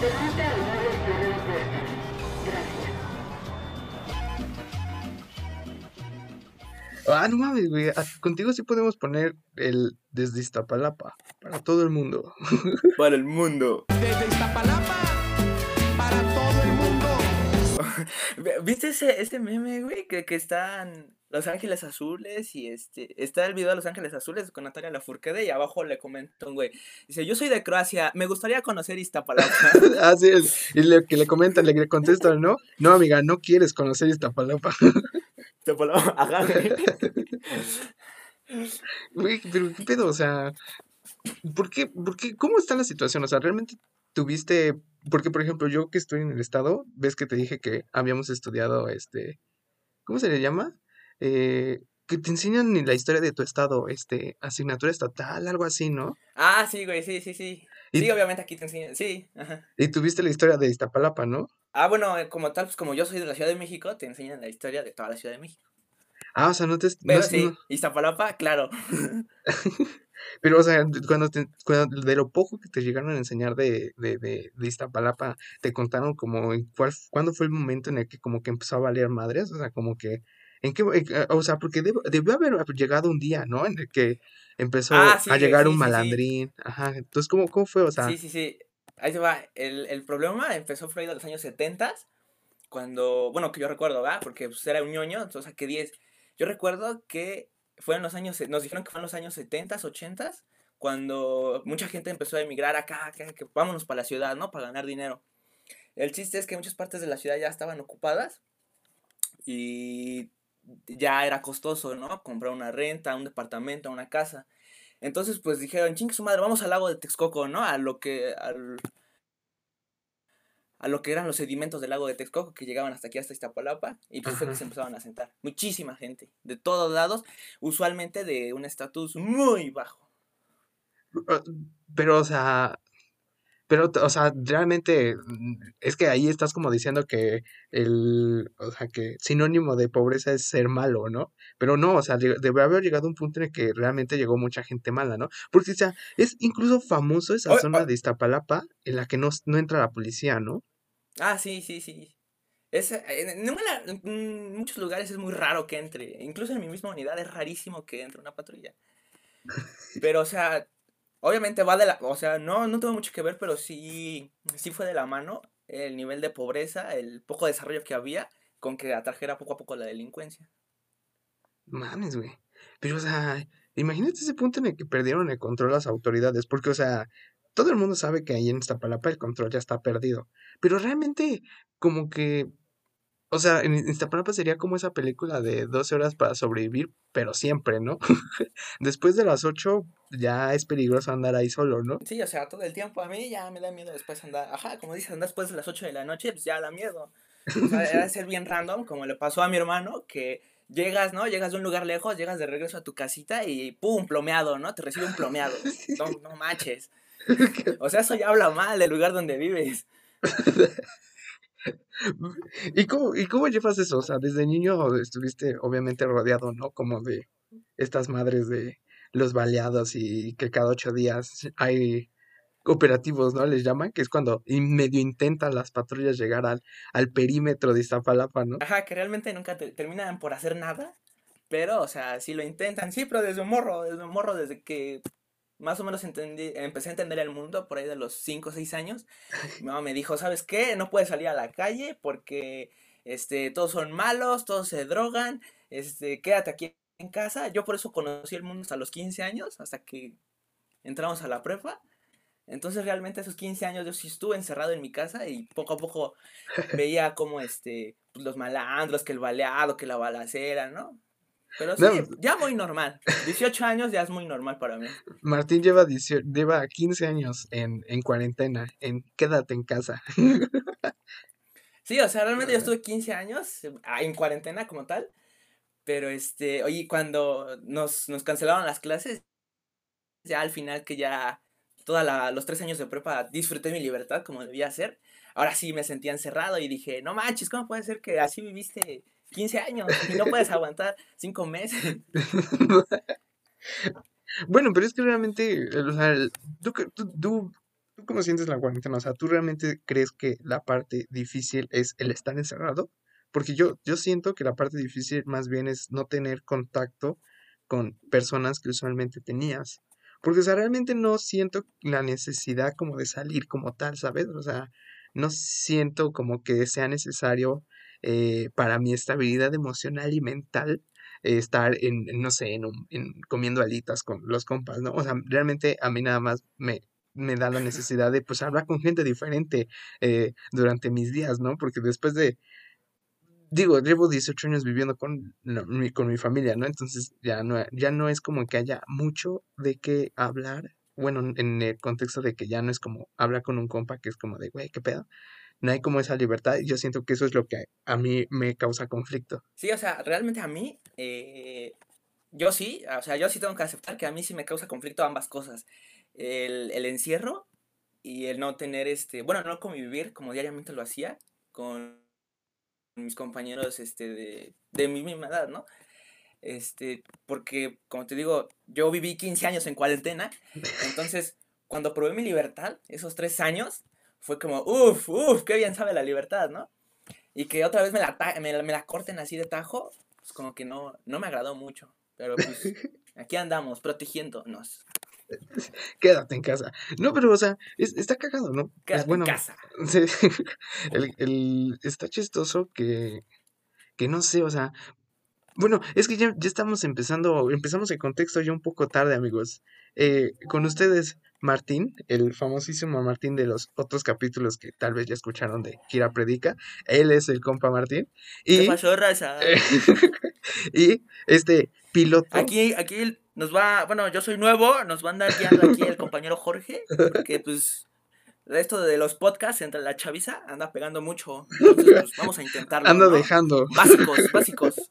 Permite al modo cerrar puertas. Gracias. Ah, no mames, güey. ah, Contigo sí podemos poner el desde Iztapalapa para todo el mundo. Para el mundo. Desde Iztapalapa para todo el mundo. ¿Viste ese, ese meme, güey? Que, que están Los Ángeles Azules y este. Está el video de Los Ángeles Azules con Natalia Lafourcade y abajo le comenta un güey. Dice: Yo soy de Croacia, me gustaría conocer Iztapalapa. Así es. Y le, que le comentan, le contestan, ¿no? No, amiga, no quieres conocer Iztapalapa. Iztapalapa, ajá, güey. Güey, pero qué pedo, o sea, ¿por qué, por qué, cómo está la situación? O sea, realmente tuviste, porque por ejemplo, yo que estoy en el estado, ves que te dije que habíamos estudiado, este, ¿cómo se le llama? Eh, que te enseñan la historia de tu estado, este, asignatura estatal, algo así, ¿no? Ah, sí, güey, sí, sí, sí. Y- Sí, obviamente aquí te enseñan. Sí, ajá. Y tuviste la historia de Iztapalapa, ¿no? Ah, bueno, eh, como tal, pues como yo soy de la Ciudad de México, te enseñan la historia de toda la Ciudad de México. Ah, o sea, no te... no Pero es- sí, no- Iztapalapa, claro. pero, o sea, cuando, te- cuando- de lo poco que te llegaron a enseñar de, de, de, de Iztapalapa, te contaron como cuál, cuándo fue el momento en el que como que empezó a valer madres, o sea, como que, en qué, en qué- o sea, porque deb- debió haber llegado un día, ¿no? En el que empezó Ah, sí, a llegar sí, un sí, malandrín, ajá, entonces, ¿cómo, cómo fue? O sea, Sí, sí, sí. Ahí se va. El, el problema empezó ahí de los años 70, cuando, bueno, que yo recuerdo, ¿va? Porque pues, era un ñoño, entonces saqué 10. Yo recuerdo que fue en los años, nos dijeron que fue en los años 70, 80, cuando mucha gente empezó a emigrar acá, acá, que vámonos para la ciudad, ¿no? Para ganar dinero. El chiste es que muchas partes de la ciudad ya estaban ocupadas y ya era costoso, ¿no? Comprar una renta, un departamento, una casa. Entonces, pues dijeron, chingue su madre, vamos al lago de Texcoco, ¿no? A lo que, al, a lo que eran los sedimentos del lago de Texcoco que llegaban hasta aquí, hasta Iztapalapa, y pues fue que se empezaban a sentar. Muchísima gente, de todos lados, usualmente de un estatus muy bajo. pero, o sea, pero, o sea, realmente, mm, es que ahí estás como diciendo que el, o sea, que sinónimo de pobreza es ser malo, ¿no? Pero no, o sea, debe haber llegado un punto en el que realmente llegó mucha gente mala, ¿no? Porque, o sea, es incluso famoso esa zona de Iztapalapa en la que no, no entra la policía, ¿no? Ah, sí, sí, sí. Es, eh, en, en en muchos lugares es muy raro que entre, incluso en mi misma unidad es rarísimo que entre una patrulla. Pero, o sea, obviamente va de la, o sea, no, no tuvo mucho que ver, pero sí, sí fue de la mano el nivel de pobreza, el poco desarrollo que había con que atrajera poco a poco la delincuencia. Mames, güey. Pero, o sea, imagínate ese punto en el que perdieron el control las autoridades, porque, o sea, todo el mundo sabe que ahí en Iztapalapa el control ya está perdido. Pero realmente, como que, o sea, en Iztapalapa sería como esa película de 12 horas para sobrevivir, pero siempre, ¿no? Después de las 8 ya es peligroso andar ahí solo, ¿no? Sí, o sea, todo el tiempo a mí ya me da miedo después andar, ajá, como dices, andar después de las 8 de la noche, pues ya da miedo. O sea, era ser bien random, como le pasó a mi hermano, que llegas, ¿no? Llegas de un lugar lejos, llegas de regreso a tu casita y ¡pum! plomeado, ¿no? Te recibe un plomeado. No, no manches. O sea, eso ya habla mal del lugar donde vives. ¿Y cómo, y cómo llevas eso? O sea, desde niño estuviste obviamente rodeado, ¿no? Como de estas madres de los baleados y que cada ocho días hay operativos, ¿no? Les llaman, que es cuando medio intentan las patrullas llegar al, al perímetro de Iztapalapa, ¿no? Ajá, que realmente nunca te- terminan por hacer nada. Pero, o sea, sí lo intentan. Sí, pero desde un morro, desde un morro, desde que más o menos entendí, empecé a entender el mundo por ahí de los 5 o 6 años. Mi mamá me dijo, ¿sabes qué? No puedes salir a la calle porque este, todos son malos, todos se drogan, este, quédate aquí en casa. Yo por eso conocí el mundo hasta los 15 años, hasta que entramos a la prepa. Entonces realmente esos 15 años yo sí estuve encerrado en mi casa y poco a poco veía como este, pues, los malandros, que el baleado, que la balacera, ¿no? Pero sí, No. ya muy normal. 18 años ya es muy normal para mí. Martín lleva, 18 lleva 15 años en, en cuarentena, en quédate en casa. Sí, o sea, realmente yo estuve 15 años ah, en cuarentena como tal. Pero este, oye, cuando nos, nos cancelaron las clases, ya al final que ya todos los tres años de prepa disfruté mi libertad como debía ser. Ahora sí me sentía encerrado y dije, no manches, ¿cómo puede ser que así viviste 15 años y no puedes aguantar 5 meses? Bueno, pero es que realmente, o sea, tú, tú, tú- tú cómo sientes la cuarentena? O sea, ¿tú realmente crees que la parte difícil es el estar encerrado? Porque yo, yo siento que la parte difícil más bien es no tener contacto con personas que usualmente tenías. Porque, o sea, realmente no siento la necesidad como de salir como tal, ¿sabes? O sea, no siento como que sea necesario eh, para mi estabilidad emocional y mental eh, estar en, no sé, en, un- en comiendo alitas con los compas, ¿no? O sea, realmente a mí nada más me, me da la necesidad de pues hablar con gente diferente eh, durante mis días, ¿no? Porque después de, digo, llevo 18 años viviendo con, mi, con mi familia, ¿no? Entonces ya no, ya no es como que haya mucho de qué hablar. Bueno, en en el contexto de que ya no es como hablar con un compa que es como de, güey, ¿qué pedo? No hay como esa libertad y yo siento que eso es lo que a mí me causa conflicto. Sí, o sea, realmente a mí, eh, yo sí, o sea, yo sí tengo que aceptar que a mí sí me causa conflicto ambas cosas. El, el encierro y el no tener este, bueno, no convivir como diariamente lo hacía con mis compañeros este, de, de mi misma edad, ¿no? Este, porque, como te digo, yo viví 15 años en cuarentena, entonces, cuando probé mi libertad, esos tres años, fue como, uff, uff, qué bien sabe la libertad, ¿no? Y que otra vez me la, me me la corten así de tajo, pues como que no, no me agradó mucho. Pero pues, aquí andamos, protegiéndonos. Quédate en casa. No, pero o sea, es- está cagado, ¿no? Quédate es bueno. en casa. El, el- está chistoso que, que no sé, o sea, bueno, es que ya, ya estamos empezando, empezamos el contexto ya un poco tarde, amigos. Eh, con ustedes, Martín, el famosísimo Martín de los otros capítulos que tal vez ya escucharon de Kira Predica. Él es el compa Martín. ¿Qué Y, pasó, raza? y este piloto. Aquí, aquí nos va, bueno, yo soy nuevo, nos va a andar guiando aquí el compañero Jorge, que pues esto de los podcasts entre la chaviza anda pegando mucho. Entonces, pues vamos a intentarlo. Ando ¿no? dejando. Básicos, básicos.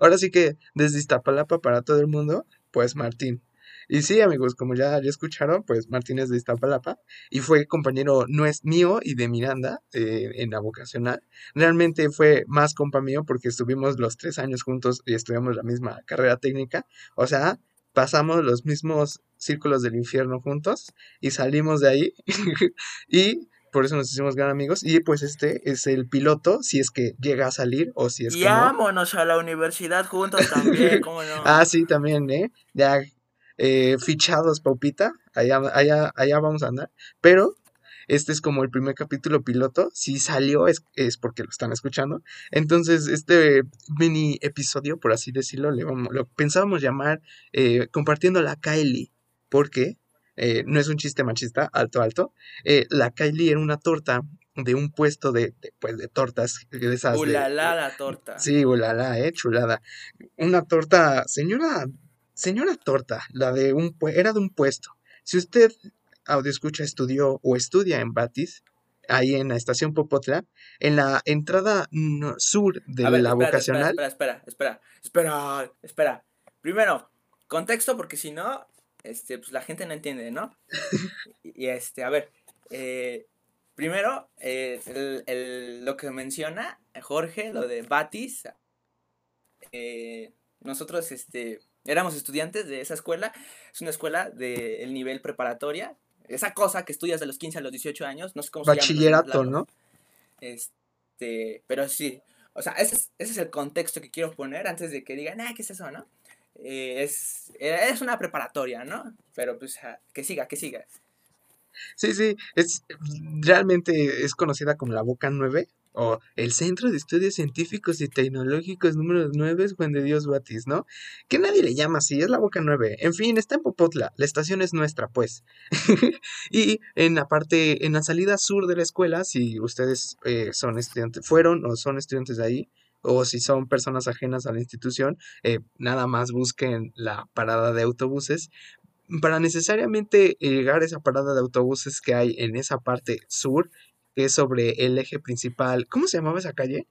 Ahora sí que desde Iztapalapa para todo el mundo, pues Martín. Y sí, amigos, como ya, escucharon, pues Martín es de Iztapalapa y fue compañero no es mío y de Miranda eh, en la vocacional. Realmente fue más compa mío porque estuvimos los tres años juntos y estudiamos la misma carrera técnica. O sea, pasamos los mismos círculos del infierno juntos y salimos de ahí y por eso nos hicimos gran amigos. Y pues este es el piloto, si es que llega a salir o si es Y que no. vámonos a la universidad juntos también, ¿cómo no? Ah, sí, también, ¿eh? Ya eh, fichados, Paupita. Allá, allá, allá vamos a andar. Pero este es como el primer capítulo piloto. Si salió es, es porque lo están escuchando. Entonces, este mini episodio, por así decirlo, le vamos, lo pensábamos llamar eh, Compartiendo la Kylie. Porque eh, no es un chiste machista, alto, alto. Eh, la Kylie era una torta de un puesto de, de, pues, de tortas. De esas de- Ulala la torta. Sí, ulala, eh, chulada. Una torta, señora, señora torta, la de un era de un puesto. Si usted audio escucha estudió o estudia en Batis, ahí en la estación Popotla, en la entrada sur de ver, la vocacional, Espera, espera, espera, espera, espera. Primero, contexto, porque si no, este, pues la gente no entiende, ¿no? Y, y, este, a ver, eh, primero, eh, el- el- lo que menciona Jorge, lo de Batis, eh, nosotros, este, éramos estudiantes de esa escuela, es una escuela del nivel preparatoria, esa cosa que estudias de los 15 a los 18 años, no sé cómo se llama. bachillerato. ¿no? Este, pero sí, o sea, ese es, ese es el contexto que quiero poner antes de que digan, ah, ¿qué es eso, no? Eh, es, eh, es una preparatoria, ¿no? Pero pues, ah, que siga, que siga. Sí, sí, es realmente es conocida como la Boca 9 o el Centro de Estudios Científicos y Tecnológicos número 9 Juan de Dios Batis, ¿no? Que nadie le llama así, es la Boca 9. En fin, está en Popotla, la estación es nuestra, pues. y en la parte, en la salida sur de la escuela, si ustedes eh, son estudiantes, fueron o son estudiantes de ahí, o si son personas ajenas a la institución, eh, nada más busquen la parada de autobuses para necesariamente llegar a esa parada de autobuses que hay en esa parte sur, que es sobre el eje principal. ¿Cómo se llamaba esa calle?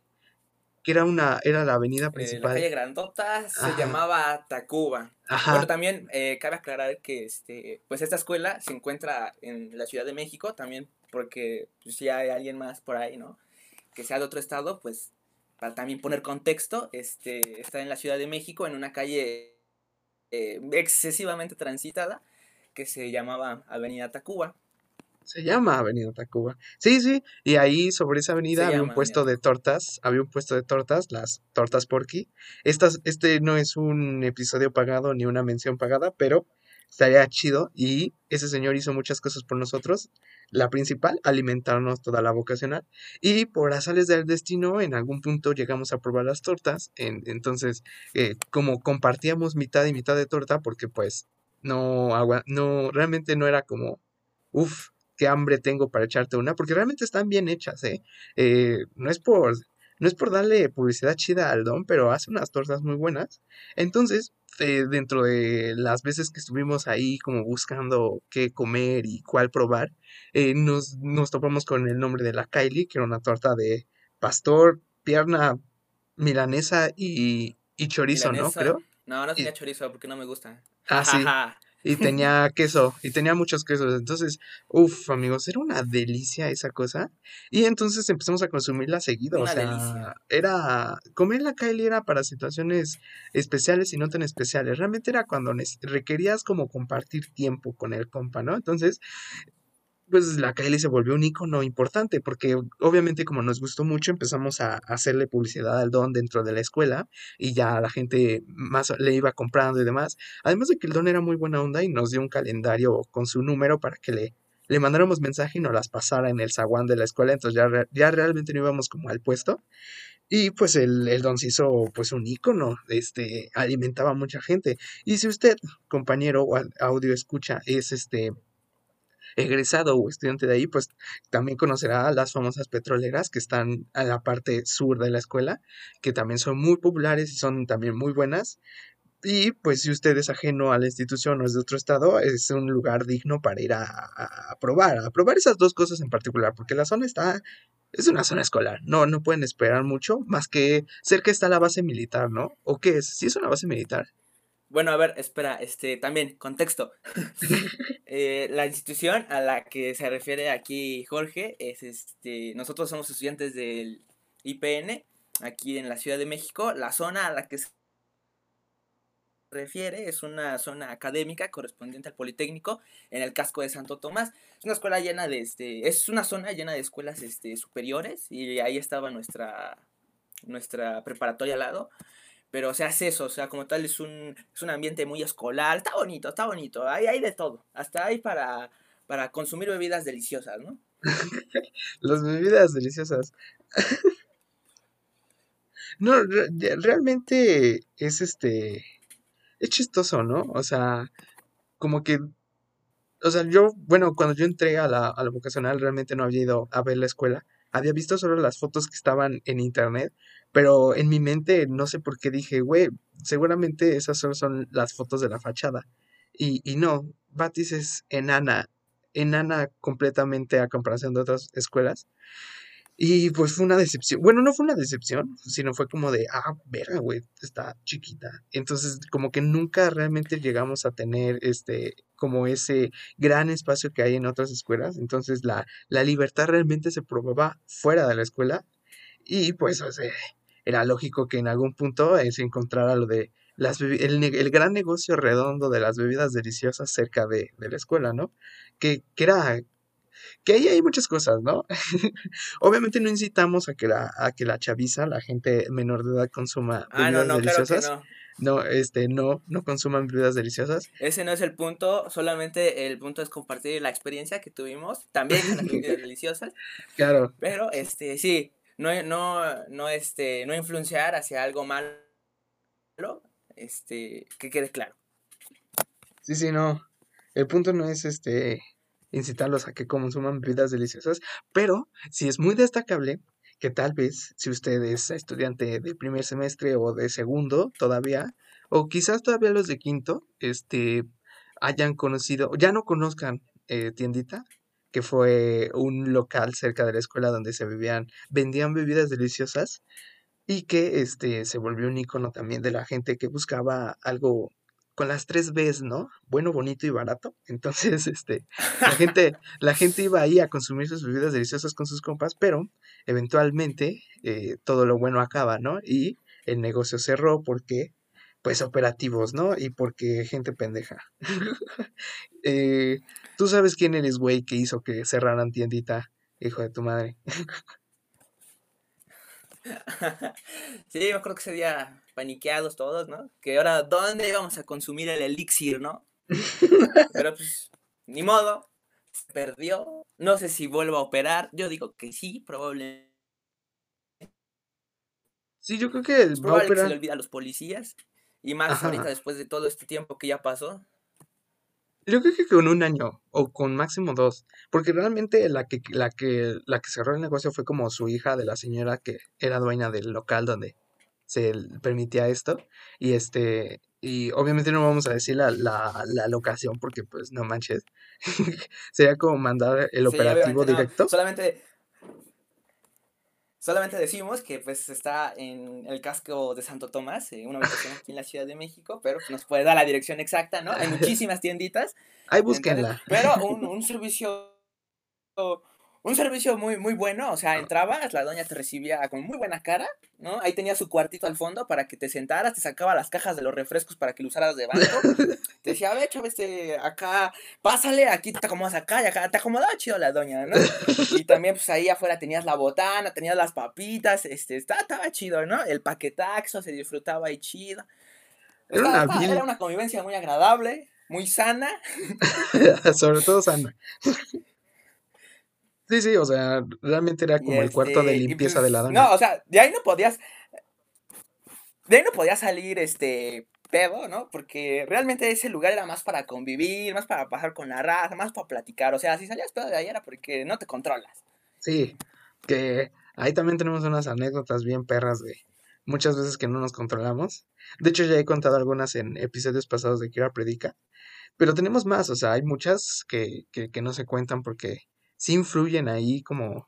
Que era una, era la avenida Eh, la principal. calle Grandota se Ajá. llamaba Tacuba. Ajá. Bueno, también eh, cabe aclarar que este, pues esta escuela se encuentra en la Ciudad de México, también porque pues, si hay alguien más por ahí, ¿no? Que sea de otro estado, pues para también poner contexto, este, está en la Ciudad de México, en una calle eh, excesivamente transitada, que se llamaba Avenida Tacuba. Se llama Avenida Tacuba. Sí, sí. Y ahí sobre esa avenida Se había un puesto de tortas. Había un puesto de tortas, las tortas Porky. Estas, este no es un episodio pagado ni una mención pagada, pero estaría chido. Y ese señor hizo muchas cosas por nosotros. La principal, alimentarnos toda la vocacional. Y por azares del destino, en algún punto llegamos a probar las tortas. en- entonces, eh, como compartíamos mitad y mitad de torta, porque pues no, agua, no, realmente no era como, uff, qué hambre tengo para echarte una, porque realmente están bien hechas, ¿eh? Eh, no es por, no es por darle publicidad chida al don, pero hace unas tortas muy buenas. Entonces, eh, dentro de las veces que estuvimos ahí como buscando qué comer y cuál probar, eh, nos, nos topamos con el nombre de la Kylie, que era una torta de pastor, pierna milanesa y, y chorizo, ¿no? Creo. No, no Y- tenía chorizo porque no me gusta. Ah, sí. Y tenía queso, y tenía muchos quesos. Entonces, uff, amigos, era una delicia esa cosa. Y entonces empezamos a consumirla seguido. O sea, delicia. era. Comer la Kylie era para situaciones especiales y no tan especiales. Realmente era cuando requerías como compartir tiempo con el compa, ¿no? Entonces, pues la Kylie se volvió un icono importante porque obviamente como nos gustó mucho empezamos a hacerle publicidad al don dentro de la escuela y ya la gente más le iba comprando y demás. Además de que el don era muy buena onda y nos dio un calendario con su número para que le, le mandáramos mensaje y nos las pasara en el zaguán de la escuela, entonces ya, ya realmente no íbamos como al puesto. Y pues el, el don se hizo pues un ícono, este, alimentaba a mucha gente. Y si usted, compañero o au- audio escucha, es este egresado o estudiante de ahí, pues también conocerá las famosas petroleras que están a la parte sur de la escuela, que también son muy populares y son también muy buenas. Y pues si usted es ajeno a la institución o es de otro estado, es un lugar digno para ir a, a- a probar, a probar esas dos cosas en particular, porque la zona está, es una zona escolar, no, no pueden esperar mucho, más que cerca está la base militar, ¿no? ¿O qué es? Sí es una base militar. Bueno, a ver, espera, este, también, contexto. Eh, la institución a la que se refiere aquí Jorge es este, nosotros somos estudiantes del IPN, aquí en la Ciudad de México. La zona a la que se refiere es una zona académica correspondiente al Politécnico en el casco de Santo Tomás. Es una escuela llena de este, es una zona llena de escuelas este, superiores y ahí estaba nuestra, nuestra preparatoria al lado. Pero, o sea, es eso, o sea, como tal es un, es un ambiente muy escolar, está bonito, está bonito, hay, hay de todo, hasta hay para, para consumir bebidas deliciosas, ¿no? Las bebidas deliciosas. No, realmente es este, es chistoso, ¿no? O sea, como que, o sea, yo, bueno, cuando yo entré a la, a la vocacional realmente no había ido a ver la escuela. Había visto solo las fotos que estaban en internet, pero en mi mente no sé por qué dije, güey, seguramente esas solo son las fotos de la fachada. Y, y no, Batis es enana, enana completamente a comparación de otras escuelas. Y pues fue una decepción. Bueno, no fue una decepción, sino fue como de, ah, verga, güey, está chiquita. Entonces, como que nunca realmente llegamos a tener este, como ese gran espacio que hay en otras escuelas. Entonces, la, la libertad realmente se probaba fuera de la escuela. Y pues, o era lógico que en algún punto eh, se encontrara lo de las el, el gran negocio redondo de las bebidas deliciosas cerca de, de la escuela, ¿no? Que, que era que ahí hay muchas cosas, ¿no? Obviamente no incitamos a que la, a que la chaviza, la gente menor de edad consuma Ah, no, bebidas no, claro que deliciosas. no. No, este, no, no consuman bebidas deliciosas. Ese no es el punto, solamente el punto es compartir la experiencia que tuvimos, también con las bebidas deliciosas, Claro, pero este, sí, no, no, no, este, no influenciar hacia algo malo, este, que quede claro. sí, sí, no. El punto no es este incitarlos a que consuman bebidas deliciosas, pero sí es muy destacable que tal vez si usted es estudiante de primer semestre o de segundo todavía, o quizás todavía los de quinto, este, hayan conocido, ya no conozcan eh, Tiendita, que fue un local cerca de la escuela donde se bebían, vendían bebidas deliciosas y que este se volvió un icono también de la gente que buscaba algo con las tres Bs, ¿no? Bueno, bonito y barato. Entonces, este, la gente, la gente iba ahí a consumir sus bebidas deliciosas con sus compas, pero eventualmente eh, todo lo bueno acaba, ¿no? Y el negocio cerró porque pues operativos, ¿no? Y porque gente pendeja. Eh, Tú sabes quién eres, güey, que hizo que cerraran tiendita, hijo de tu madre. Sí, me acuerdo que ese día paniqueados todos, ¿no? Que ahora, ¿dónde íbamos a consumir el elixir, no? Pero pues, ni modo, se perdió. No sé si vuelvo a operar. Yo digo que sí, probablemente. Sí, yo creo que Es probable que se le olvide a los policías. Y más ahorita después de todo este tiempo que ya pasó. Yo creo que con un año o con máximo dos, porque realmente la que la que la que cerró el negocio fue como su hija de la señora que era dueña del local donde se permitía esto y este y obviamente no vamos a decir la, la, la locación porque pues no manches sería como mandar el Sí, operativo no. directo Solamente, solamente decimos que pues está en el casco de Santo Tomás, eh, una ubicación aquí en la Ciudad de México, pero pues, nos puede dar la dirección exacta, ¿no? Hay muchísimas tienditas. ahí Entonces, búsquenla pero un, un servicio un servicio muy muy bueno, o sea, entrabas, la doña te recibía con muy buena cara, ¿no? Ahí tenía su cuartito al fondo para que te sentaras, te sacaba las cajas de los refrescos para que lo usaras de banco. Te decía, a ver, chavo, este, acá, pásale, aquí te acomodas acá y acá, te acomodaba chido la doña, ¿no? Y también, pues ahí afuera tenías la botana, tenías las papitas, este, estaba, estaba chido, ¿no? El paquetaxo se disfrutaba ahí chido. Era una estaba- era una convivencia muy agradable, muy sana. sobre todo sana sí sí o sea realmente era como el cuarto de este, limpieza de la pues, doña No, o sea, de ahí no podías. De ahí no podía salir este pedo, ¿no? Porque realmente ese lugar era más para convivir, más para pasar con la raza, más para platicar. O sea, si salías pedo de ahí era porque no te controlas. Sí, que ahí también tenemos unas anécdotas bien perras de muchas veces que no nos controlamos. De hecho, ya he contado algunas en episodios pasados de Kira Predica, pero tenemos más, o sea, hay muchas que, que, que no se cuentan porque sí influyen ahí como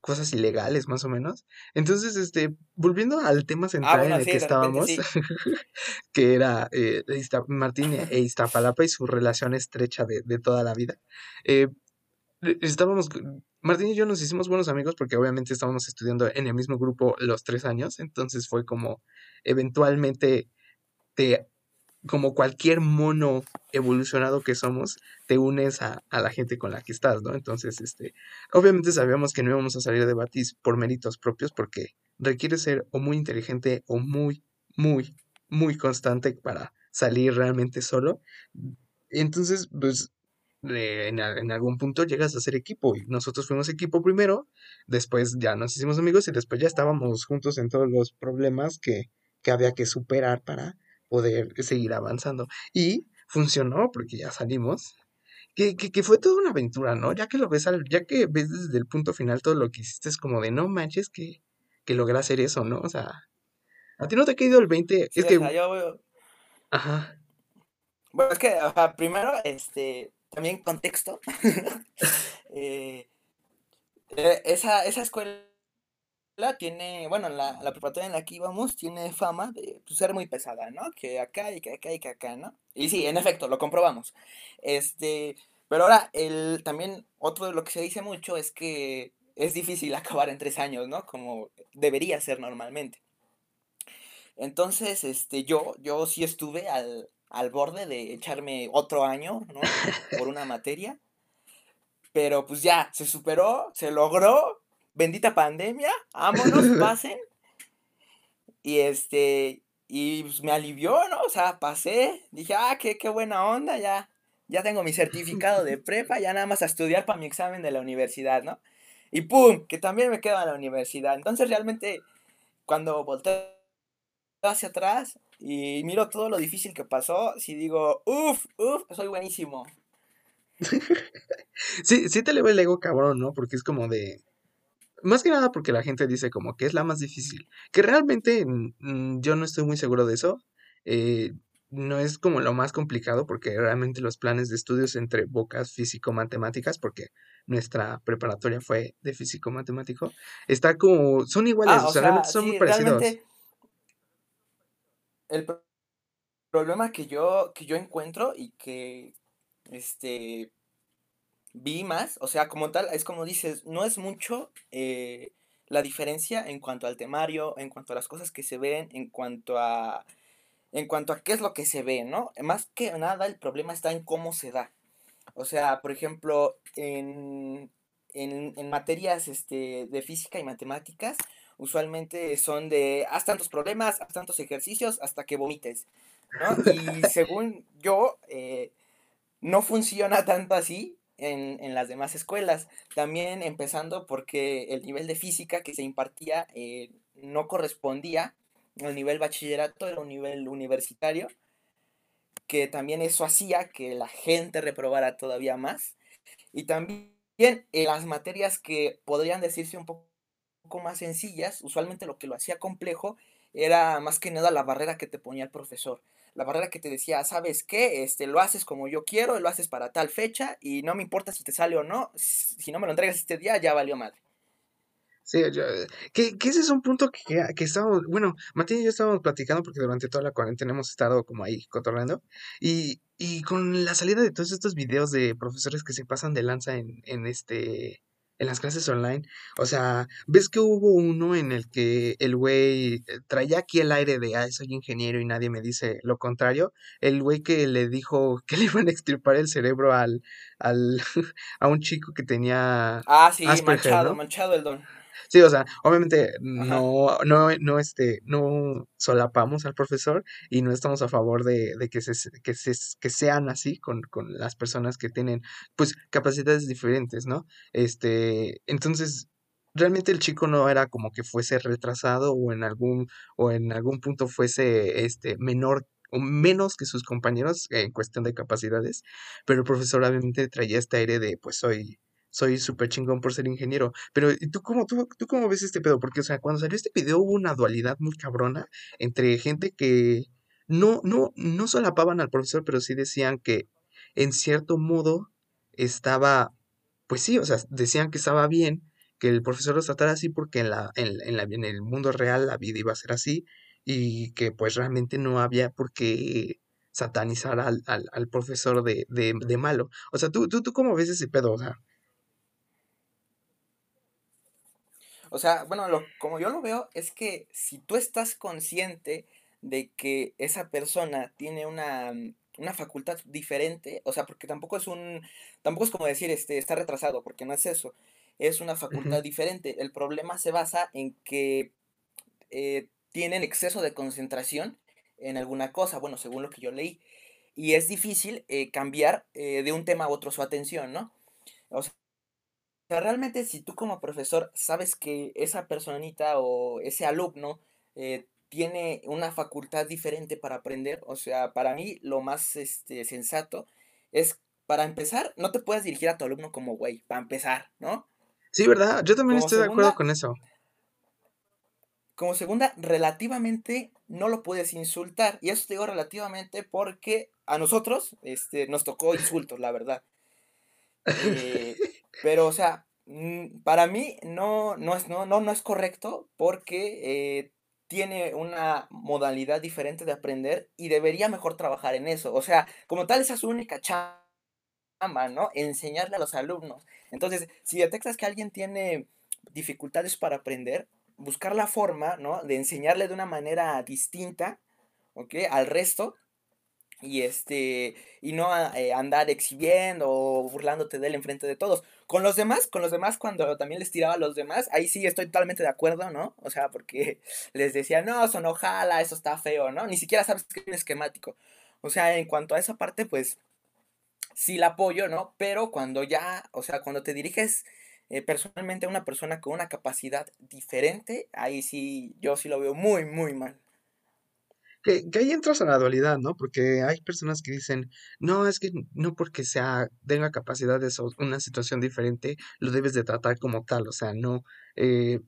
cosas ilegales, más o menos. Entonces, este, volviendo al tema Ah, central en el sí, que repente estábamos, sí. que era eh, Martín e e Iztapalapa y su relación estrecha de, de toda la vida. Eh, eh, estábamos, Martín y yo nos hicimos buenos amigos porque obviamente estábamos estudiando en el mismo grupo los tres años, entonces fue como eventualmente te, como cualquier mono evolucionado que somos, te unes a, a la gente con la que estás, ¿no? Entonces, este, obviamente sabíamos que no íbamos a salir de Batis por méritos propios porque requiere ser o muy inteligente o muy, muy, muy constante para salir realmente solo. Entonces, pues en, en algún punto llegas a ser equipo y nosotros fuimos equipo primero, después ya nos hicimos amigos y después ya estábamos juntos en todos los problemas que, que había que superar para poder seguir avanzando. Y funcionó porque ya salimos. Que, que, que fue toda una aventura, ¿no? Ya que lo ves al, ya que ves desde el punto final todo lo que hiciste es como de no manches que, que logré hacer eso, ¿no? O sea, a ti no te ha caído el 20, Sí, es que, yo, ajá, bueno, es que, o sea, primero, este, también contexto. eh, eh, esa, esa escuela tiene, bueno, la, la preparatoria en la que íbamos tiene fama de pues, ser muy pesada, ¿no? Que acá y que acá y que acá, ¿no? Y sí, en efecto, lo comprobamos. Este, pero ahora, el, también otro de lo que se dice mucho es que es difícil acabar en tres años, ¿no? Como debería ser normalmente. Entonces, este, yo, yo sí estuve al, al borde de echarme otro año, ¿no? Por una materia. Pero pues ya, se superó, se logró. Bendita pandemia, vámonos, pasen. Y este, y pues me alivió, ¿no? O sea, pasé, dije, ah, qué, qué buena onda, ya, ya tengo mi certificado de prepa, ya nada más a estudiar para mi examen de la universidad, ¿no? Y pum, que también me quedo en la universidad. Entonces realmente, cuando volteo hacia atrás y miro todo lo difícil que pasó, sí digo, uff, uff, soy buenísimo. sí, sí te eleva el ego cabrón, ¿no? Porque es como de, más que nada porque la gente dice como que es la más difícil, que realmente mm, mm, yo no estoy muy seguro de eso, eh, no es como lo más complicado porque realmente los planes de estudios entre bocas físico-matemáticas, porque nuestra preparatoria fue de físico-matemático, está como, son iguales, Ah, o o sea, sea, realmente son muy parecidos. el pro- problema que yo, que yo encuentro y que este vi más, o sea, como tal, es como dices, no es mucho eh, la diferencia en cuanto al temario, en cuanto a las cosas que se ven, en cuanto a en cuanto a qué es lo que se ve, ¿no? Más que nada el problema está en cómo se da. O sea, por ejemplo, en, en, en materias este, de física y matemáticas, usualmente son de haz tantos problemas, haz tantos ejercicios hasta que vomites, ¿no? Y según yo, eh, no funciona tanto así en, en, las demás escuelas. También empezando porque el nivel de física que se impartía eh, no correspondía al nivel bachillerato, era un nivel universitario, que también eso hacía que la gente reprobara todavía más. Y también en las materias que podrían decirse un poco más sencillas, usualmente lo que lo hacía complejo era más que nada la barrera que te ponía el profesor. La barrera que te decía, ¿sabes qué? Este, lo haces como yo quiero, lo haces para tal fecha y no me importa si te sale o no. Si no me lo entregas este día, ya valió madre. Sí, yo, que, que, ese es un punto que, que estábamos, bueno, Martín y yo estábamos platicando porque durante toda la cuarentena hemos estado como ahí cotorreando y, y con la salida de todos estos videos de profesores que se pasan de lanza en, en este, en las clases online. O sea, ves que hubo uno en el que el güey eh, traía aquí el aire de, ay, soy ingeniero y nadie me dice lo contrario. El güey que le dijo que le iban a extirpar el cerebro al, al, a un chico que tenía... Ah, sí, manchado, ¿no? manchado el don. Sí, o sea, obviamente no, no, no, este, no solapamos al profesor y no estamos a favor de, de que, se, que, se, que sean así con, con las personas que tienen, pues, capacidades diferentes, ¿no? Este, entonces, realmente el chico no era como que fuese retrasado o en algún, o en algún punto fuese, este, menor o menos que sus compañeros en cuestión de capacidades, pero el profesor obviamente traía este aire de, pues, soy soy súper chingón por ser ingeniero. Pero ¿y tú cómo, tú, tú cómo ves este pedo? Porque, o sea, cuando salió este video hubo una dualidad muy cabrona entre gente que no, no, no solapaban al profesor, pero sí decían que en cierto modo estaba, pues sí, o sea, decían que estaba bien que el profesor los tratara así porque en, la, en, en, la, en el mundo real la vida iba a ser así y que pues realmente no había por qué satanizar al, al, al profesor de, de, de, malo. O sea, ¿tú, tú, tú cómo ves ese pedo? O sea, O sea, bueno, lo, como yo lo veo es que si tú estás consciente de que esa persona tiene una, una facultad diferente, o sea, porque tampoco es un, tampoco es como decir, este, está retrasado, porque no es eso, es una facultad uh -huh. diferente. El problema se basa en que eh, tienen exceso de concentración en alguna cosa, bueno, según lo que yo leí, y es difícil eh, cambiar eh, de un tema a otro su atención, ¿no? O sea, o sea, realmente si tú como profesor sabes que esa personita o ese alumno eh, tiene una facultad diferente para aprender, o sea, para mí lo más este, sensato es, para empezar, no te puedes dirigir a tu alumno como güey, para empezar, ¿no? Sí, ¿verdad? Yo también como estoy segunda, de acuerdo con eso. Como segunda, relativamente no lo puedes insultar. Y eso te digo relativamente porque a nosotros este, nos tocó insultos, la verdad. Eh, pero, o sea, mm, para mí no, no, es, no, no, no es correcto porque eh, tiene una modalidad diferente de aprender y debería mejor trabajar en eso. O sea, como tal, esa es su única chamba, ¿no? Enseñarle a los alumnos. Entonces, si detectas que alguien tiene dificultades para aprender, buscar la forma, ¿no? De enseñarle de una manera distinta, ¿ok? Al resto y este y no eh, andar exhibiendo o burlándote de él enfrente de todos. Con los demás, con los demás cuando también les tiraba a los demás, ahí sí estoy totalmente de acuerdo, ¿no? O sea, porque les decía, "No, son ojalá, eso está feo", ¿no? Ni siquiera sabes que es esquemático. O sea, en cuanto a esa parte, pues sí la apoyo, ¿no? Pero cuando ya, o sea, cuando te diriges eh, personalmente a una persona con una capacidad diferente, ahí sí yo sí lo veo muy muy mal. Que, que, ahí entras a la dualidad, ¿no? Porque hay personas que dicen, no, es que no porque sea, tenga capacidades o una situación diferente, lo debes de tratar como tal, o sea, no. Eh,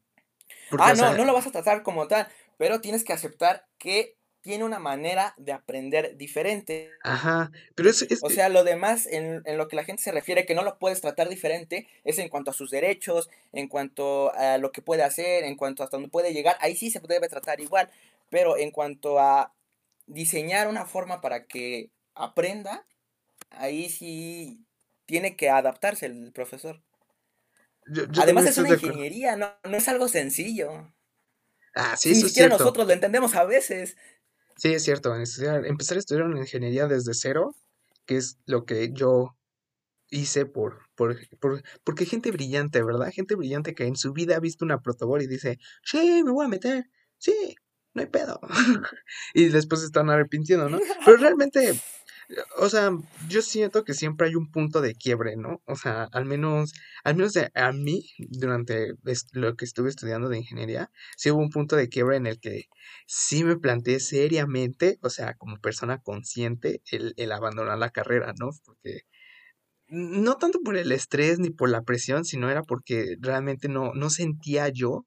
porque, ah, no, sea... no lo vas a tratar como tal, pero tienes que aceptar que tiene una manera de aprender diferente. Ajá, pero es... es o sea, lo demás en, en, lo que la gente se refiere que no lo puedes tratar diferente es en cuanto a sus derechos, en cuanto a lo que puede hacer, en cuanto a hasta dónde puede llegar, ahí sí se debe tratar igual, pero en cuanto a diseñar una forma para que aprenda, ahí sí tiene que adaptarse el profesor. Yo, yo Además es una ingeniería, no, no, es algo sencillo. Ah, sí, Ni eso siquiera es cierto. nosotros lo entendemos a veces. Sí, es cierto, empezar a estudiar una ingeniería desde cero, que es lo que yo hice por, por, por, porque gente brillante, ¿verdad? Gente brillante que en su vida ha visto una protobol y dice, sí, me voy a meter, sí, no hay pedo. y después están arrepintiendo, ¿no? Pero realmente, o sea, yo siento que siempre hay un punto de quiebre, ¿no? O sea, al menos, al menos a mí, durante lo que estuve estudiando de ingeniería, sí hubo un punto de quiebre en el que sí me planteé seriamente, o sea, como persona consciente, el, el abandonar la carrera, ¿no? Porque no tanto por el estrés ni por la presión, sino era porque realmente no, no sentía yo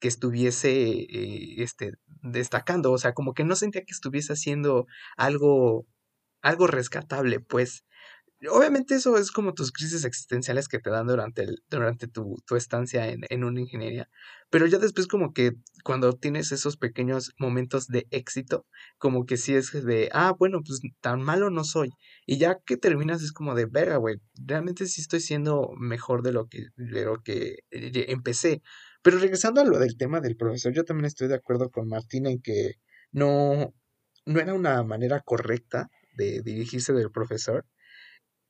que estuviese eh, este, destacando, o sea, como que no sentía que estuviese haciendo algo, algo rescatable, pues. Obviamente eso es como tus crisis existenciales que te dan durante, el, durante tu, tu estancia en, en una ingeniería, pero ya después como que cuando tienes esos pequeños momentos de éxito, como que sí es de, ah, bueno, pues tan malo no soy, y ya que terminas es como de, verga, güey, realmente sí estoy siendo mejor de lo que, de lo que eh, empecé. Pero regresando a lo del tema del profesor, yo también estoy de acuerdo con Martina en que no, no era una manera correcta de dirigirse del profesor.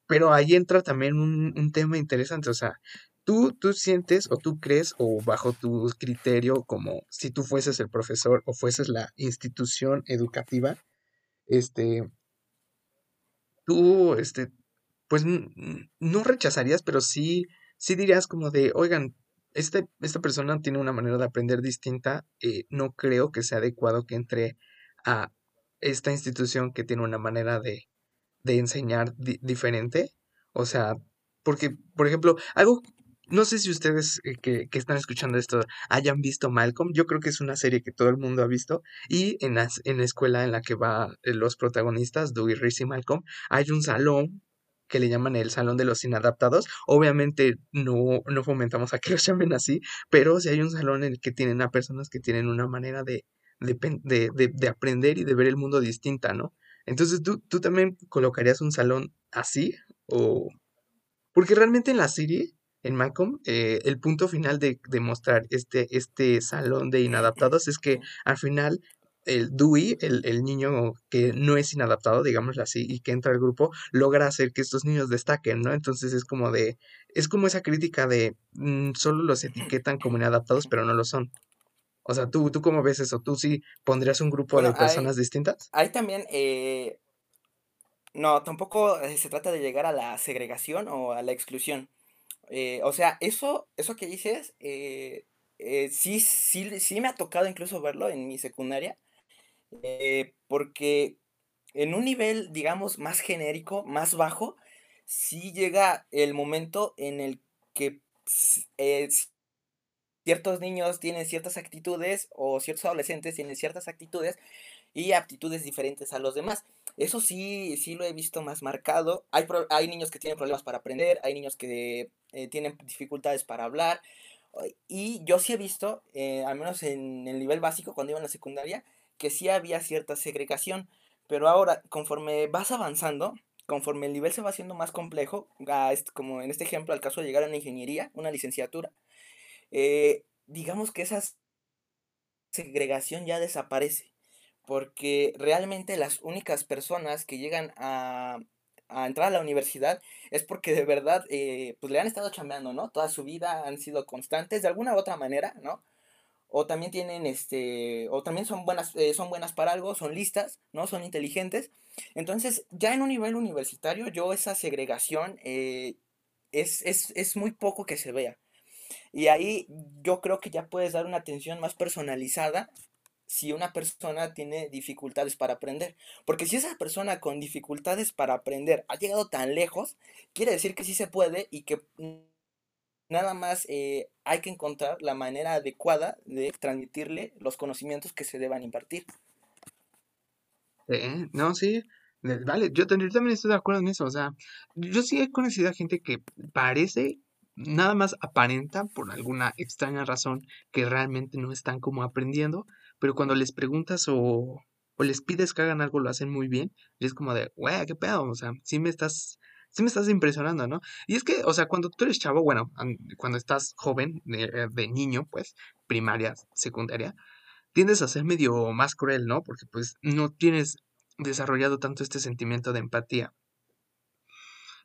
Pero ahí entra también un, un tema interesante, o sea, tú, tú sientes o tú crees o bajo tu criterio como si tú fueses el profesor o fueses la institución educativa, este, tú, este, pues no rechazarías, pero sí, sí dirías como de, oigan, este, esta persona tiene una manera de aprender distinta, eh, no creo que sea adecuado que entre a esta institución que tiene una manera de de enseñar di- diferente. O sea, porque, por ejemplo, algo, no sé si ustedes eh, que, que están escuchando esto hayan visto Malcolm. Yo creo que es una serie que todo el mundo ha visto. Y en la, en la escuela en la que van los protagonistas, Dewey, Reese y Malcolm, hay un salón que le llaman el salón de los inadaptados. Obviamente no, no fomentamos a que los llamen así, pero sí hay un salón en el que tienen a personas que tienen una manera de, de, de- de aprender y de ver el mundo distinta, ¿no? Entonces, ¿tú, tú también colocarías un salón así? O... Porque realmente en la serie, en Malcolm, eh, el punto final de, de mostrar este, este salón de inadaptados es que al final el Dewey, el, el niño que no es inadaptado, digámoslo así, y que entra al grupo, logra hacer que estos niños destaquen, ¿no? Entonces es como de, es como esa crítica de mm, solo los etiquetan como inadaptados, pero no lo son. O sea, ¿tú, tú cómo ves eso? ¿Tú sí pondrías un grupo Bueno, de personas hay, distintas? hay también, eh, no, tampoco eh, se trata de llegar a la segregación o a la exclusión. Eh, o sea, eso, eso que dices, eh, sí, sí, sí me ha tocado incluso verlo en mi secundaria, eh, porque en un nivel, digamos, más genérico, más bajo, sí llega el momento en el que eh, ciertos niños tienen ciertas actitudes o ciertos adolescentes tienen ciertas actitudes y aptitudes diferentes a los demás. Eso sí, sí lo he visto más marcado. Hay, hay niños que tienen problemas para aprender, hay niños que eh, tienen dificultades para hablar. ay, Y yo sí he visto, eh, al menos en el nivel básico, cuando iba en la secundaria, que sí había cierta segregación. Pero ahora, conforme vas avanzando, conforme el nivel se va haciendo más complejo, como en este ejemplo, al caso de llegar a una ingeniería, una licenciatura, eh, digamos que esa segregación ya desaparece, porque realmente las únicas personas que llegan a, a entrar a la universidad es porque de verdad eh, pues le han estado chambeando, ¿no? Toda su vida han sido constantes de alguna u otra manera, ¿no? O también tienen este, o también son buenas, eh, son buenas para algo, son listas, ¿no? Son inteligentes. Entonces, ya en un nivel universitario, yo esa segregación eh, es, es, es muy poco que se vea. Y ahí yo creo que ya puedes dar una atención más personalizada si una persona tiene dificultades para aprender. Porque si esa persona con dificultades para aprender ha llegado tan lejos, quiere decir que sí se puede y que nada más eh, hay que encontrar la manera adecuada de transmitirle los conocimientos que se deban impartir. Eh, no, sí, vale, yo, yo también estoy de acuerdo en eso, o sea, yo sí he conocido a gente que parece, nada más aparenta por alguna extraña razón que realmente no están como aprendiendo, pero cuando les preguntas o, o les pides que hagan algo, lo hacen muy bien, y es como de, güey, qué pedo, o sea, sí me estás, sí me estás impresionando, ¿no? Y es que, o sea, cuando tú eres chavo, bueno, an- cuando estás joven, de, eh, de niño, pues, primaria, secundaria, tiendes a ser medio más cruel, ¿no? Porque pues no tienes desarrollado tanto este sentimiento de empatía.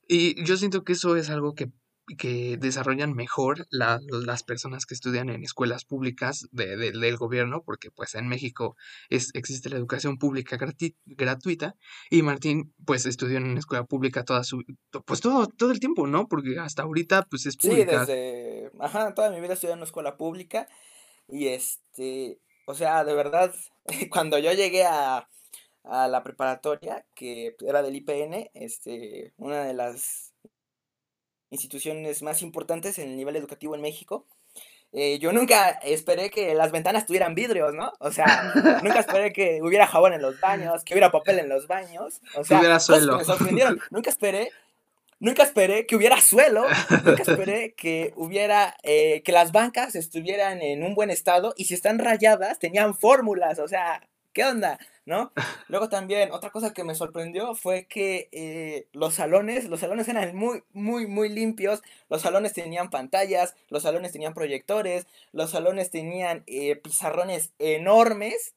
Y yo siento que eso es algo que, que desarrollan mejor la- las personas que estudian en escuelas públicas de- de- del gobierno, porque pues en México es, existe la educación pública grati- gratuita y Martín pues estudió en una escuela pública toda su, pues todo, todo el tiempo, ¿no? Porque hasta ahorita pues es Sí, pública. desde, ajá, toda mi vida estudié en una escuela pública y este, o sea, de verdad, cuando yo llegué a, a la preparatoria, que era del IPN, este, una de las instituciones más importantes en el nivel educativo en México, eh, yo nunca esperé que las ventanas tuvieran vidrios, ¿no? O sea, nunca esperé que hubiera jabón en los baños, que hubiera papel en los baños, o sea, hubiera que suelo. me sorprendieron. Nunca esperé, nunca esperé que hubiera suelo, nunca esperé que hubiera, eh, que las bancas estuvieran en un buen estado y si están rayadas tenían fórmulas, o sea, ¿qué onda? ¿No? Luego también, otra cosa que me sorprendió fue que eh, los salones, los salones eran muy, muy, muy limpios, los salones tenían pantallas, los salones tenían proyectores, los salones tenían eh, pizarrones enormes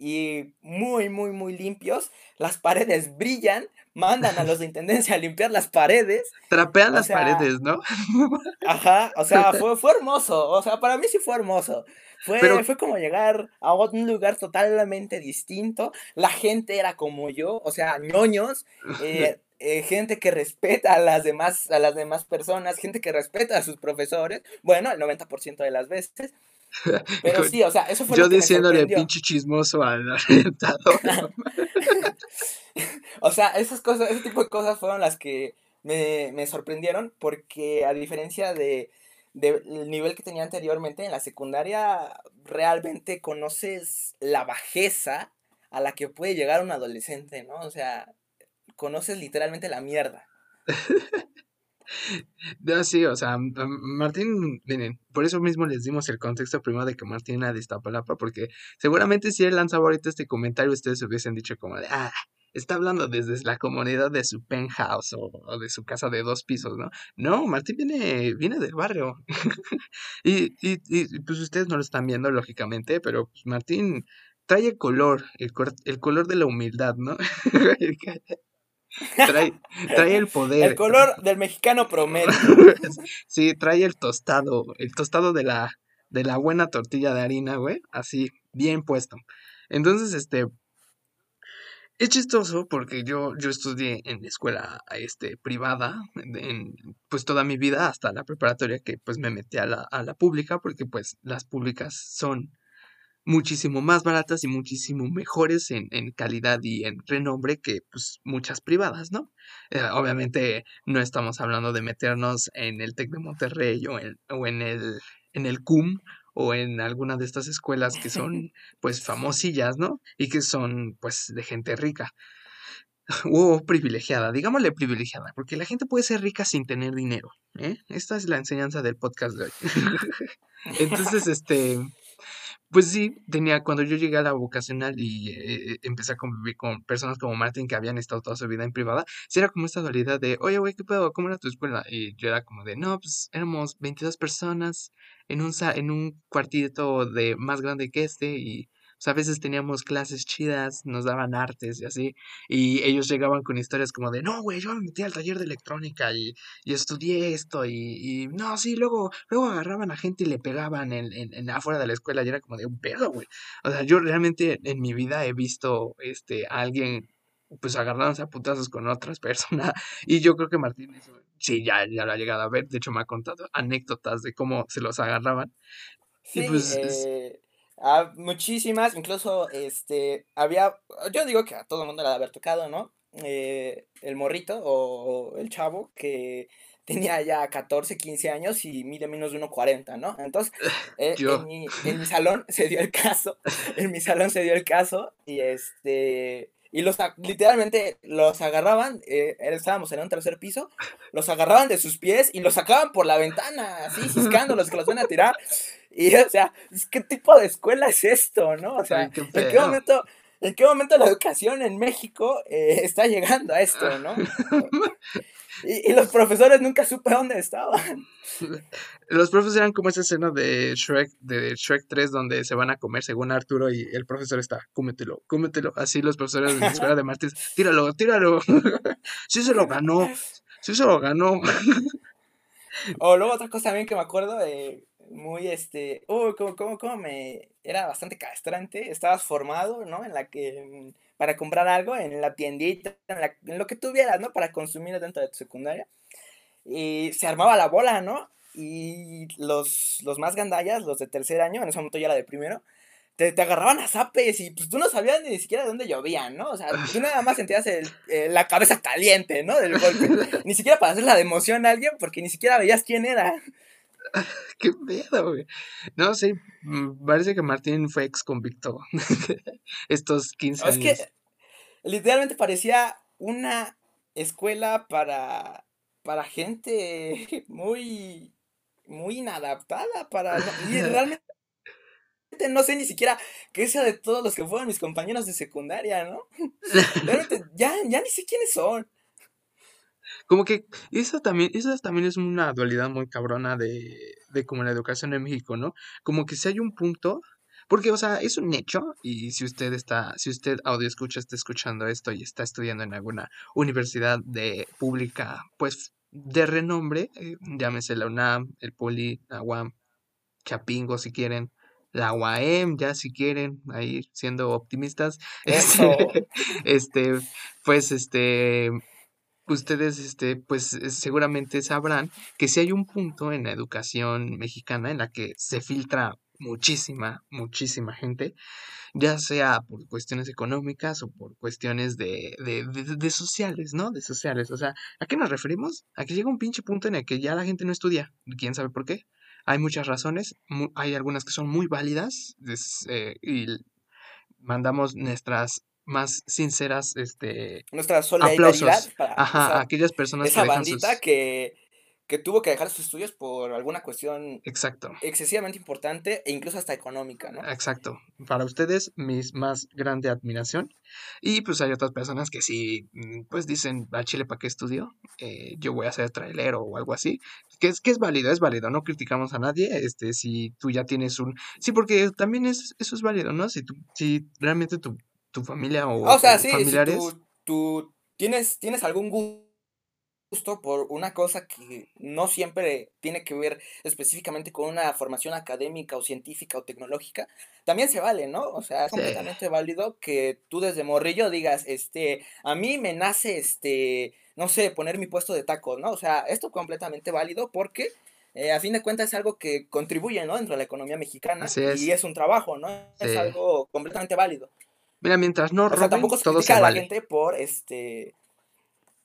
y muy, muy, muy limpios, las paredes brillan, mandan a los de intendencia a limpiar las paredes, Trapean o las sea, paredes, ¿no? Ajá, o sea, fue, fue hermoso, o sea, para mí sí fue hermoso. Fue, Pero- fue como llegar a un lugar totalmente distinto. La gente era como yo, o sea, ñoños, eh, eh, gente que respeta a las demás, a las demás personas, gente que respeta a sus profesores, bueno, el 90% de las veces. Pero sí, o sea, eso fue Yo lo que me diciéndole sorprendió. pinche chismoso al orientador. O sea, esas cosas, ese tipo de cosas fueron las que me, me sorprendieron porque a diferencia de del nivel que tenía anteriormente en la secundaria, realmente conoces la bajeza a la que puede llegar un adolescente, ¿no? O sea, conoces literalmente la mierda. No, sí, o sea, M- M- Martín, miren, por eso mismo les dimos el contexto primero de que Martín era de Iztapalapa, porque seguramente si él lanzaba ahorita este comentario, ustedes hubiesen dicho como de, ah, está hablando desde la comunidad de su penthouse o, o de su casa de dos pisos, ¿no? No, Martín viene, viene del barrio. y, y, y pues ustedes no lo están viendo, lógicamente, pero pues, Martín trae el color, el, el color de la humildad, ¿no? trae, trae el poder. El color del mexicano promedio. Sí, trae el tostado, el tostado de la, de la buena tortilla de harina, güey, así, bien puesto. Entonces, este, es chistoso porque yo, yo estudié en escuela, este, privada, en, pues toda mi vida, hasta la preparatoria, que pues me metí a la, a la pública, porque pues las públicas son muchísimo más baratas y muchísimo mejores en, en calidad y en renombre que pues muchas privadas, ¿no? Eh, obviamente no estamos hablando de meternos en el TEC de Monterrey o o en el en el CUM o en alguna de estas escuelas que son pues famosillas, ¿no? Y que son pues de gente rica o privilegiada, digámosle privilegiada, porque la gente puede ser rica sin tener dinero, ¿eh? Esta es la enseñanza del podcast de hoy. Entonces, este, pues sí, tenía, cuando yo llegué a la vocacional y eh, empecé a convivir con personas como Martín que habían estado toda su vida en privada, sí era como esta dualidad de, oye, güey, ¿qué pedo? ¿Cómo era tu escuela? Y yo era como de, no, pues éramos 22 personas en un, en un cuartito de más grande que este y pues, a veces teníamos clases chidas, nos daban artes y así, y ellos llegaban con historias como de, no, güey, yo me metí al taller de electrónica y, y estudié esto y, y no, sí, luego, luego agarraban a gente y le pegaban en, en, en afuera de la escuela y era como de un pedo, güey. O sea, yo realmente en mi vida he visto este, a alguien pues agarrándose a putazos con otras personas y yo creo que Martín eso, sí, ya, ya lo ha llegado a ver, de hecho me ha contado anécdotas de cómo se los agarraban. Y Sí, pues, es- eh, ah, muchísimas, incluso este, había, yo digo que a todo el mundo le ha de haber tocado, ¿no? Eh, el morrito o, el chavo que tenía ya 14, 15 años y mide menos de 1,40, ¿no? Entonces, eh, en, mi, en mi salón se dio el caso, en mi salón se dio el caso y este... Y los, a- literalmente los agarraban, eh, estábamos en un tercer piso, los agarraban de sus pies y los sacaban por la ventana, así, ciscándolos que los van a tirar. Y, o sea, ¿qué tipo de escuela es esto, no? O sea, Ay, qué ¿en qué momento, ¿En qué momento la educación en México eh, está llegando a esto, no? Y, y los profesores nunca supe dónde estaban. Los profes eran como esa escena de Shrek, de Shrek 3, donde se van a comer según Arturo y el profesor está, cómetelo, cómetelo. Así los profesores de la escuela de Martins, tíralo, tíralo. sí se lo ganó, sí se lo ganó. O luego otra cosa también que me acuerdo, eh, muy este, uy, cómo, cómo, cómo me, era bastante castrante, estabas formado, ¿no? En la que, para comprar algo en la tiendita, en, la- en lo que tuvieras, ¿no? Para consumir dentro de tu secundaria. Y se armaba la bola, ¿no? Y los, los más gandallas, los de tercer año, en ese momento yo era de primero, te, te agarraban a zapes y pues tú no sabías ni siquiera de dónde llovían, ¿no? O sea, tú nada más sentías el- eh, la cabeza caliente, ¿no? Del golpe. Ni siquiera para hacer la de emoción a alguien porque ni siquiera veías quién era. Qué pedo, güey. No, sí, mm, parece que Martín fue ex convicto estos 15 Es años. que literalmente parecía una escuela para, para gente muy, muy inadaptada para... y realmente no sé ni siquiera qué sea de todos los que fueron mis compañeros de secundaria, ¿no? Realmente ya, ya ni sé quiénes son. Como que eso también, eso también es una dualidad muy cabrona de, de como la educación en México, ¿no? Como que si hay un punto, porque, o sea, es un hecho, y si usted está, si usted audio escucha, está escuchando esto y está estudiando en alguna universidad de pública, pues, de renombre, eh, llámese la UNAM, el Poli, la UAM, Chapingo si quieren, la UAM ya si quieren, ahí siendo optimistas, este, este, pues, este, ustedes, este, pues eh, seguramente sabrán que si hay un punto en la educación mexicana en la que se filtra muchísima, muchísima gente, ya sea por cuestiones económicas o por cuestiones de, de, de- sociales, ¿no? De sociales. O sea, ¿a qué nos referimos? A que llega un pinche punto en el que ya la gente no estudia. ¿Quién sabe por qué? Hay muchas razones, hay algunas que son muy válidas eh, y mandamos nuestras más sinceras, este, Nuestra solidaridad aplausos. para Ajá, aquellas personas que esa dejan bandita sus... que, que tuvo que dejar sus estudios por alguna cuestión Exacto, excesivamente importante e incluso hasta económica, ¿no? exacto. Para ustedes, mis más grande admiración. Y pues hay otras personas que sí, mm, pues dicen, a Chile, ¿para qué estudio? Eh, yo voy a ser trailero o algo así. Que es, que es válido, es válido, no criticamos a nadie, este, si tú ya tienes un... Sí, porque también es, eso es válido, ¿no? Si tú, si realmente tu, tu familia o, O sea, sí, si familiares... tú, tú tienes, tienes algún gu- gusto por una cosa que no siempre tiene que ver específicamente con una formación académica o científica o tecnológica, también se vale, ¿no? O sea, es Sí. completamente válido que tú desde morrillo digas, este, a mí me nace, este, no sé, poner mi puesto de tacos, ¿no? O sea, esto completamente válido porque eh, a fin de cuentas es algo que contribuye, ¿no? Dentro de la economía mexicana es. y es un trabajo, ¿no? Es algo completamente válido. Mira, mientras no O sea, tampoco se todo se a la gente por este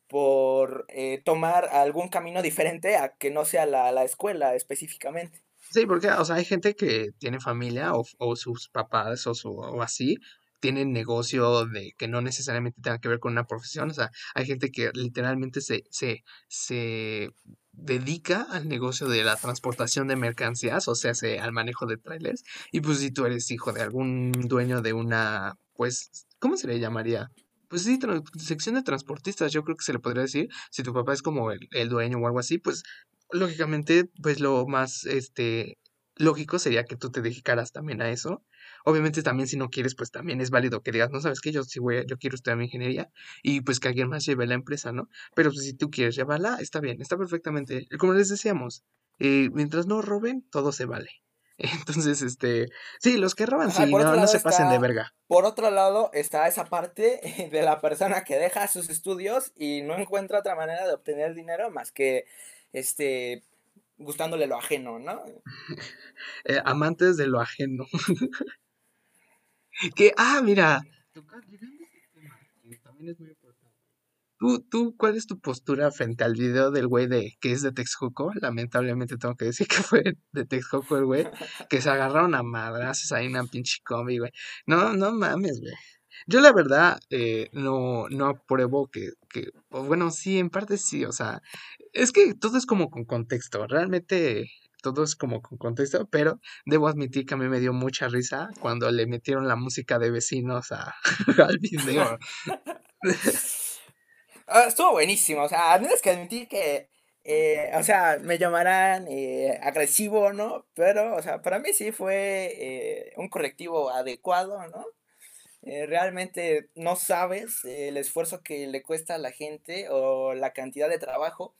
por eh, tomar algún camino diferente a que no sea la, la escuela específicamente. Sí, porque, o sea, hay gente que tiene familia o, o sus papás o, su, o así tienen negocio de que no necesariamente tenga que ver con una profesión. O sea, hay gente que literalmente se, se, se dedica al negocio de la transportación de mercancías, o sea, se- al manejo de trailers. Y pues si tú eres hijo de algún dueño de una, pues, ¿cómo se le llamaría? Pues sí, sección de transportistas, yo creo que se le podría decir. Si tu papá es como el, el dueño o algo así, pues lógicamente, pues lo más este lógico sería que tú te dedicaras también a eso. Obviamente también si no quieres, pues también es válido que digas, no sabes qué, yo sí voy, a- yo quiero estudiar mi ingeniería y pues que alguien más lleve la empresa, ¿no? Pero pues, si tú quieres llevarla, está bien, está perfectamente. Como les decíamos, eh, mientras no roben, todo se vale. Entonces, este, sí, los que roban, Ajá, sí, no, no se pasen de verga. Por otro lado está esa parte de la persona que deja sus estudios y no encuentra otra manera de obtener dinero más que este gustándole lo ajeno, ¿no? Eh, amantes de lo ajeno. que, ah, mira, tocar- llegando a ese tema, que también es muy importante. ¿Tú, tú, cuál es tu postura frente al video del güey de que es de Texcoco? Lamentablemente tengo que decir que fue de Texcoco el güey, que se agarraron a madrazos ahí en una pinche combi, güey. No, no mames, güey. Yo la verdad eh, no, no apruebo que, que, o bueno, sí, en parte sí, o sea, es que todo es como con contexto. Realmente todo es como con contexto, pero debo admitir que a mí me dio mucha risa cuando le metieron la música de vecinos a, al video. Ah, estuvo buenísimo, o sea, tienes que admitir que, eh, o sea, me llamarán eh, agresivo, ¿no? Pero, o sea, para mí sí fue un correctivo adecuado, ¿no? Eh, realmente no sabes el esfuerzo que le cuesta a la gente o la cantidad de trabajo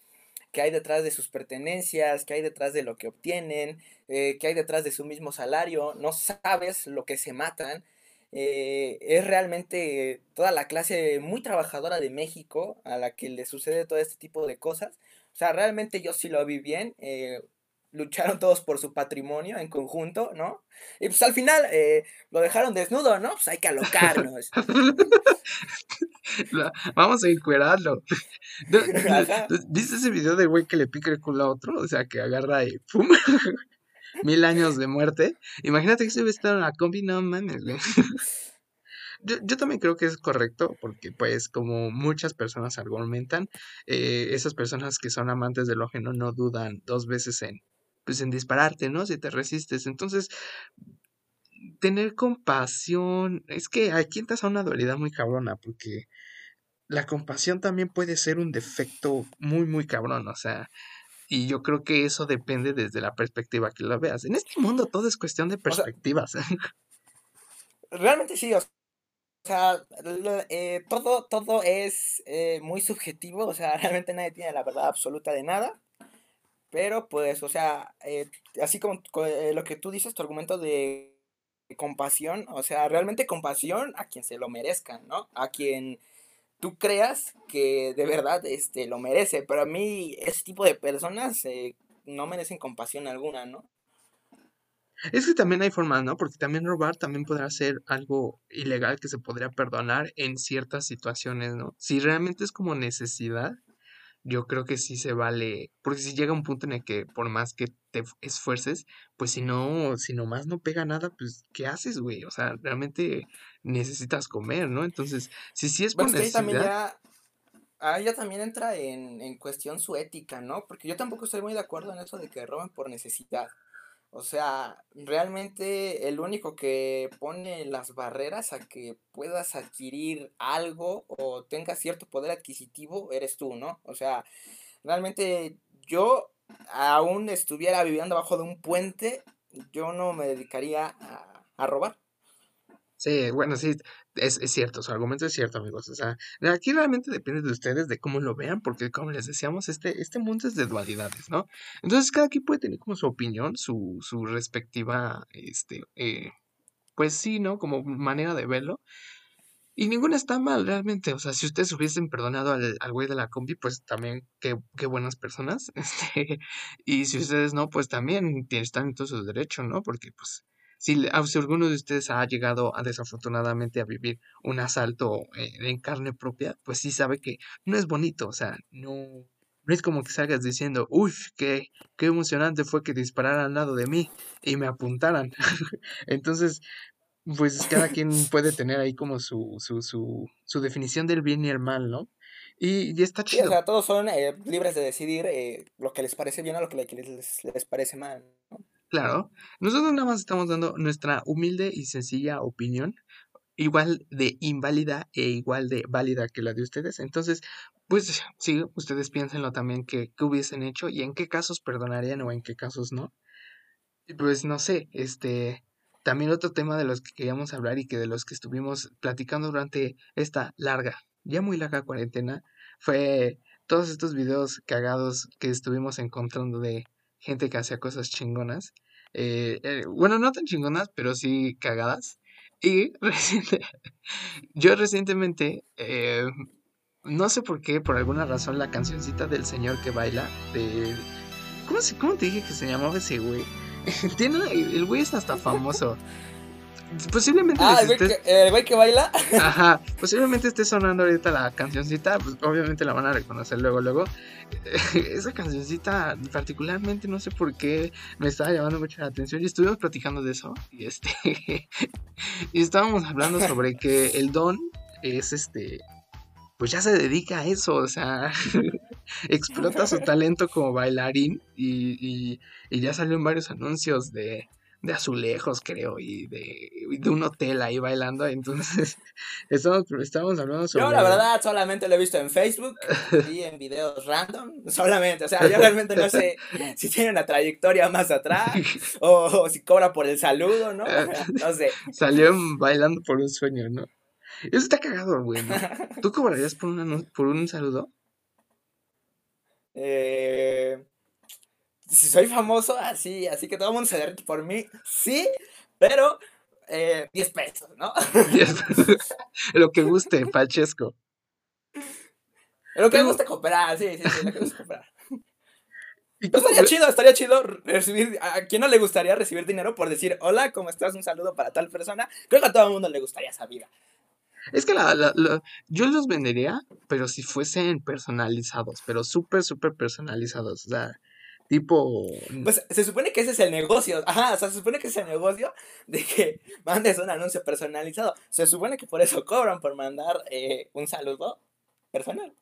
que hay detrás de sus pertenencias, que hay detrás de lo que obtienen, eh, que hay detrás de su mismo salario, no sabes lo que se matan. Eh, es realmente toda la clase muy trabajadora de México a la que le sucede todo este tipo de cosas. O sea, realmente yo sí lo vi bien. Lucharon todos por su patrimonio en conjunto, ¿no? Y pues al final eh, lo dejaron desnudo, ¿no? Pues hay que alocarnos. La- Vamos a encuerarlo. ¿No- Ajá. ¿Viste ese video de güey que le pica el culo a otro? O sea, que agarra y ¡pum! Mil años de muerte. Imagínate que se hubiera estado en la combi, no mames, güey. Yo, yo también creo que es correcto, porque pues como muchas personas argumentan, eh, esas personas que son amantes del ajeno no dudan dos veces en, pues en dispararte, ¿no? Si te resistes. Entonces, tener compasión, es que aquí entras a una dualidad muy cabrona, porque la compasión también puede ser un defecto muy, muy cabrón, o sea, y yo creo que eso depende desde la perspectiva que lo veas. En este mundo todo es cuestión de sea, perspectivas. Realmente sí, o sea, eh, todo, todo es eh, muy subjetivo, o sea, realmente nadie tiene la verdad absoluta de nada, pero pues, o sea, eh, así como co- eh, lo que tú dices, tu argumento de compasión, o sea, realmente compasión a quien se lo merezca, ¿no? A quien tú creas que de verdad este, lo merece, pero a mí ese tipo de personas eh, no merecen compasión alguna, ¿no? Es que también hay formas, ¿no? Porque también robar también podrá ser algo ilegal que se podría perdonar en ciertas situaciones, ¿no? Si realmente es como necesidad, yo creo que sí se vale, porque si llega un punto en el que por más que te esfuerces, pues si no, si nomás no pega nada, pues ¿qué haces, güey? O sea, realmente necesitas comer, ¿no? Entonces, si sí es por Bueno, ahí también necesidad, ya, ahí ya también entra en, en cuestión su ética, ¿no? Porque yo tampoco estoy muy de acuerdo en eso de que roben por necesidad. O sea, realmente el único que pone las barreras a que puedas adquirir algo o tengas cierto poder adquisitivo eres tú, ¿no? O sea, realmente yo aún estuviera viviendo abajo de un puente, yo no me dedicaría a, a robar. Sí, bueno, sí, es, es cierto, su argumento es cierto, amigos. O sea, aquí realmente depende de ustedes, de cómo lo vean, porque como les decíamos, este, este mundo es de dualidades, ¿no? Entonces cada quien puede tener como su opinión, su, su respectiva, este, eh, pues sí, ¿no? Como manera de verlo. Y ninguna está mal, realmente. O sea, si ustedes hubiesen perdonado al, al güey de la combi, pues también qué, qué buenas personas. Este, y si ustedes no, pues también están en todo su derecho, ¿no? Porque pues si, si alguno de ustedes ha llegado a desafortunadamente a vivir un asalto eh, en carne propia, pues sí sabe que no es bonito. O sea, no, no es como que salgas diciendo, uy, qué, qué emocionante fue que dispararan al lado de mí y me apuntaran. Entonces, pues cada quien puede tener ahí como su, su, su, su definición del bien y el mal, ¿no? Y, y está Sí, o chido. sea, todos son eh, libres de decidir eh, lo que les parece bien o lo que le- les, les parece mal. ¿no? Claro, nosotros nada más estamos dando nuestra humilde y sencilla opinión, igual de inválida e igual de válida que la de ustedes. Entonces, pues sí, ustedes piénsenlo también que, hubiesen hecho y en qué casos perdonarían o en qué casos no. Pues no sé, este, también otro tema de los que queríamos hablar y que de los que estuvimos platicando durante esta larga, ya muy larga cuarentena, fue todos estos videos cagados que estuvimos encontrando de gente que hacía cosas chingonas. Eh, eh, bueno, no tan chingonas, pero sí cagadas. Y reciente, yo recientemente, eh, no sé por qué, por alguna razón, la cancioncita del señor que baila, de... ¿Cómo, se, cómo te dije que se llamaba ese güey? Tiene, el güey es hasta famoso. Posiblemente Ah, el güey, estés- que, el güey que baila. Ajá, posiblemente esté sonando ahorita la cancioncita, pues obviamente la van a reconocer luego, luego. Esa cancioncita, particularmente, no sé por qué me estaba llamando mucho la atención y estuvimos platicando de eso. Y este, y estábamos hablando sobre que el don es este, pues ya se dedica a eso, o sea, explota su talento como bailarín y, y, y ya salió en varios anuncios de, de azulejos, creo, y de, de un hotel ahí bailando. Entonces, estamos, estamos hablando sobre. Yo, la verdad, solamente lo he visto en Facebook y en videos random. Solamente, o sea, yo realmente no sé si tiene una trayectoria más atrás o, o si cobra por el saludo, ¿no? No sé. Salió bailando por un sueño, ¿no? Eso está cagado, güey. ¿no? ¿Tú cobrarías por un, anu- por un saludo? Eh, si soy famoso, así, así que todo el mundo se derrite por mí, sí, pero eh, 10 pesos, ¿no? Lo que guste, Pachesco. Lo que gusta cooperar, sí, sí, sí, lo que. ¿Y cómo Estaría chido, estaría chido recibir, a quién no le gustaría recibir dinero por decir, hola, ¿cómo estás? Un saludo para tal persona. Creo que a todo el mundo le gustaría esa vida. Es que la, la- la- yo los vendería, pero si fuesen personalizados, pero súper, súper personalizados. O sea, tipo. Pues se supone que ese es el negocio. Ajá, o sea, se supone que es el negocio de que mandes un anuncio personalizado. Se supone que por eso cobran por mandar eh, un saludo personal.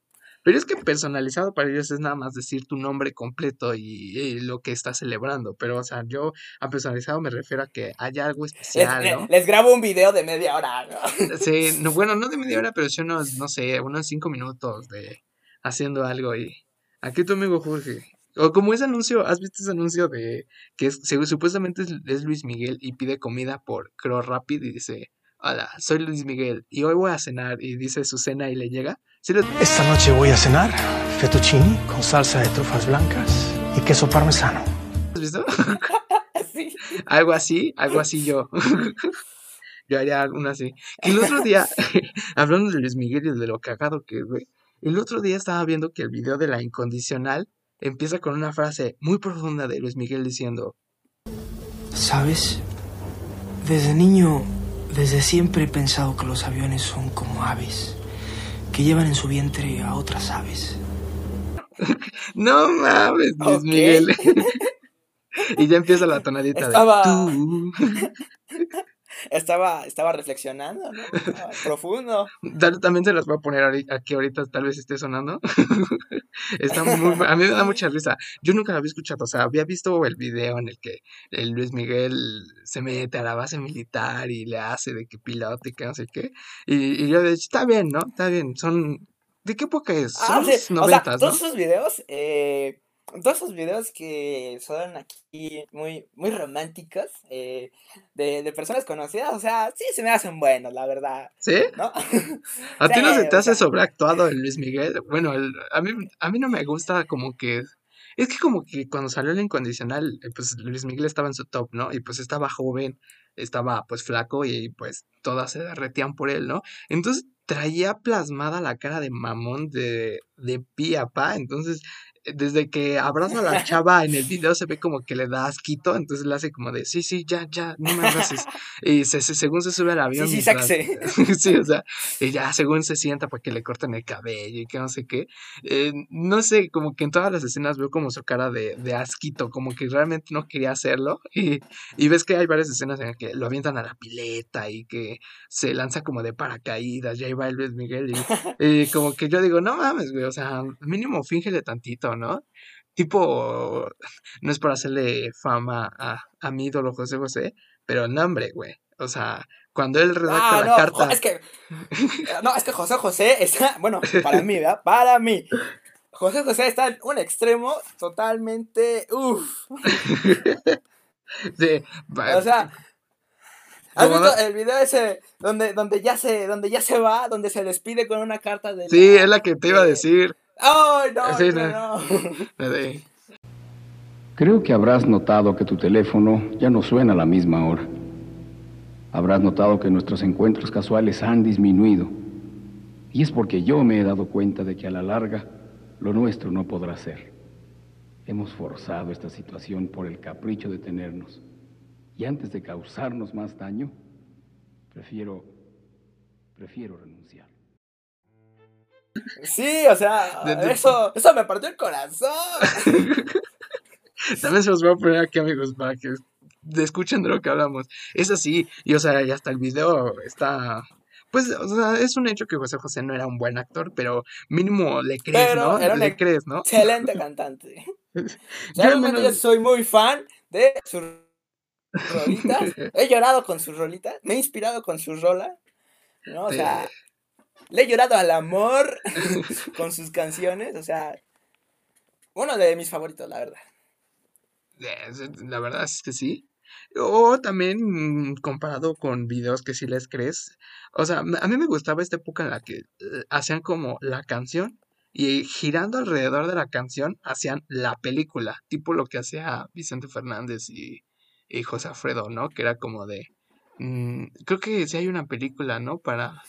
Pero es que personalizado para ellos es nada más decir tu nombre completo y, y lo que estás celebrando. Pero, o sea, yo a personalizado me refiero a que haya algo Les, especial, le- ¿no? les grabo un video de media hora, ¿no? Sí, no, bueno, no de media hora, pero sí unos, no sé, unos cinco minutos de haciendo algo y aquí tu amigo Jorge. O como ese anuncio, ¿has visto ese anuncio de que es, según- supuestamente es, es Luis Miguel y pide comida por Crow Rapid y dice, hola, soy Luis Miguel y hoy voy a cenar y dice su cena y le llega? ¿Sí lo- Esta noche voy a cenar fettuccini con salsa de trufas blancas y queso parmesano. has visto? Sí. algo así, algo así yo. yo haría uno así. Y el otro día, hablando de Luis Miguel y de lo cagado que es, güey, el otro día estaba viendo que el video de la incondicional empieza con una frase muy profunda de Luis Miguel diciendo, ¿Sabes? Desde niño, desde siempre he pensado que los aviones son como aves, que llevan en su vientre a otras aves. no mames, Luis. Miguel. y ya empieza la tonadita Estaba- de tú. Estaba, estaba reflexionando, ¿no? Estaba profundo. Tal- También se las voy a poner aquí ahorita, tal vez esté sonando. Está muy, a mí me da mucha risa. Yo nunca lo había escuchado, o sea, había visto el video en el que el Luis Miguel se mete a la base militar y le hace de que piloto y que no sé qué. Y, y yo de hecho, está bien, ¿no? Está bien. Son, ¿de qué época es? Ah, Son sí, los o sea, noventas, todos ¿no? esos videos, eh, todos esos videos que son aquí muy, muy románticos, eh, de, de personas conocidas, o sea, sí se me hacen buenos, la verdad, ¿Sí? ¿no? ¿A ti no se te o hace sea. sobreactuado el Luis Miguel? Bueno, el- a mí, a mí no me gusta como que... Es que como que cuando salió el incondicional, eh, pues Luis Miguel estaba en su top, ¿no? Y pues estaba joven, estaba pues flaco y pues todas se derretían por él, ¿no? Entonces traía plasmada la cara de mamón de, de pi a pa, entonces desde que abraza a la chava en el video se ve como que le da asquito, entonces le hace como de, sí, sí, ya, ya, no me abraces. Y se, se- según se sube al avión. Sí, sí, mientras- sí, o sea, y ya según se sienta para que le corten el cabello y que no sé qué. Eh, no sé, como que en todas las escenas veo como su cara de, de asquito, como que realmente no quería hacerlo. Y, y ves que hay varias escenas en las que lo avientan a la pileta y que se lanza como de paracaídas, y ahí va el Luis Miguel. Y, y como que yo digo, no mames, güey, o sea, mínimo fíngele tantito, ¿no? Tipo, no es por hacerle fama a, a mi ídolo José José, pero no, hombre, güey. O sea, cuando él redacta Ah, la no, carta. es que, no, es que José José está, bueno, para mí, ¿verdad? Para mí. José José está en un extremo totalmente, uff. Sí, O sea, ¿has Como visto no- el video ese donde, donde ya se, donde ya se va, donde se despide con una carta de sí, es la que te iba a de- decir. ¡Ay, no, Sí, no, no. Creo que habrás notado que tu teléfono ya no suena a la misma hora. Habrás notado que nuestros encuentros casuales han disminuido. Y es porque yo me he dado cuenta de que a la larga lo nuestro no podrá ser. Hemos forzado esta situación por el capricho de tenernos. Y antes de causarnos más daño, prefiero prefiero renunciar. Sí, o sea, eso, eso me partió el corazón. También se los voy a poner aquí, amigos, para que escuchen de lo que hablamos. Es así, y o sea, y hasta el video está Pues, o sea, es un hecho que José José no era un buen actor, pero mínimo le crees, Pero ¿no? era un Le crees, ¿no? Excelente cantante. Yo al Realmente yo menos- soy muy fan de sus rolitas. He llorado con sus rolitas. Me he inspirado con sus rolas. ¿no? O sea, le he llorado al amor con sus canciones. O sea, uno de mis favoritos, la verdad. Eh, La verdad es que sí. O también mm, comparado con videos que sí les crees. O sea, a mí me gustaba esta época en la que eh, hacían como la canción y girando alrededor de la canción hacían la película, tipo lo que hacía Vicente Fernández y, y José Alfredo, ¿no? Que era como de... mm, creo que sí hay una película, ¿no? Para,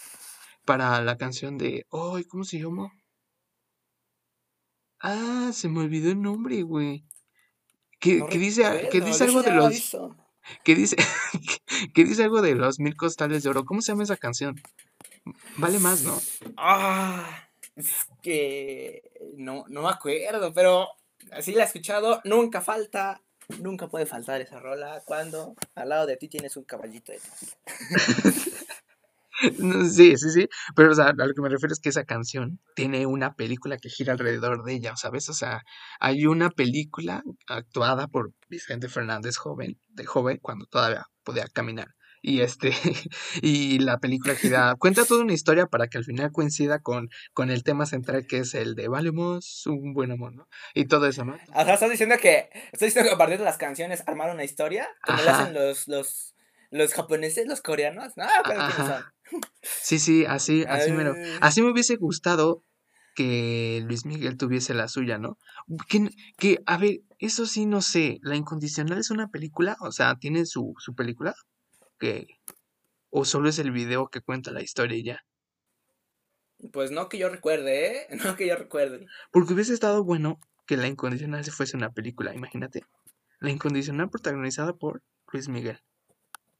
para la canción de... ¡Ay! ¿cómo se llama? Ah, se me olvidó el nombre, güey. Que, No que dice, que dice algo de los... que dice que dice algo de los mil costales de oro. ¿Cómo se llama esa canción? Vale más, ¿no? Ah, es que no, no me acuerdo, pero así la he escuchado. Nunca falta, nunca puede faltar esa rola cuando al lado de ti tienes un caballito de Sí, sí, sí. Pero, o sea, a lo que me refiero es que esa canción tiene una película que gira alrededor de ella, ¿sabes? O sea, hay una película actuada por Vicente Fernández joven, de joven, cuando todavía podía caminar. Y este, y la película gira, cuenta toda una historia para que al final coincida con, con el tema central que es el de Valemos un buen amor, ¿no? Y todo eso, ¿no? O sea, estás diciendo que, estás diciendo que a partir de las canciones armaron una historia, como lo hacen los, los, los japoneses, los coreanos. No, pero ¿quiénes Ajá. son? Sí, sí, así, así. Ay. Así me hubiese gustado que Luis Miguel tuviese la suya, ¿no? Que, que, a ver, eso sí, no sé, La Incondicional es una película, o sea, tiene su, su película, que, o solo es el video que cuenta la historia y ya. Pues no que yo recuerde, ¿eh? No que yo recuerde. Porque hubiese estado bueno que La Incondicional se fuese una película, imagínate. La Incondicional protagonizada por Luis Miguel.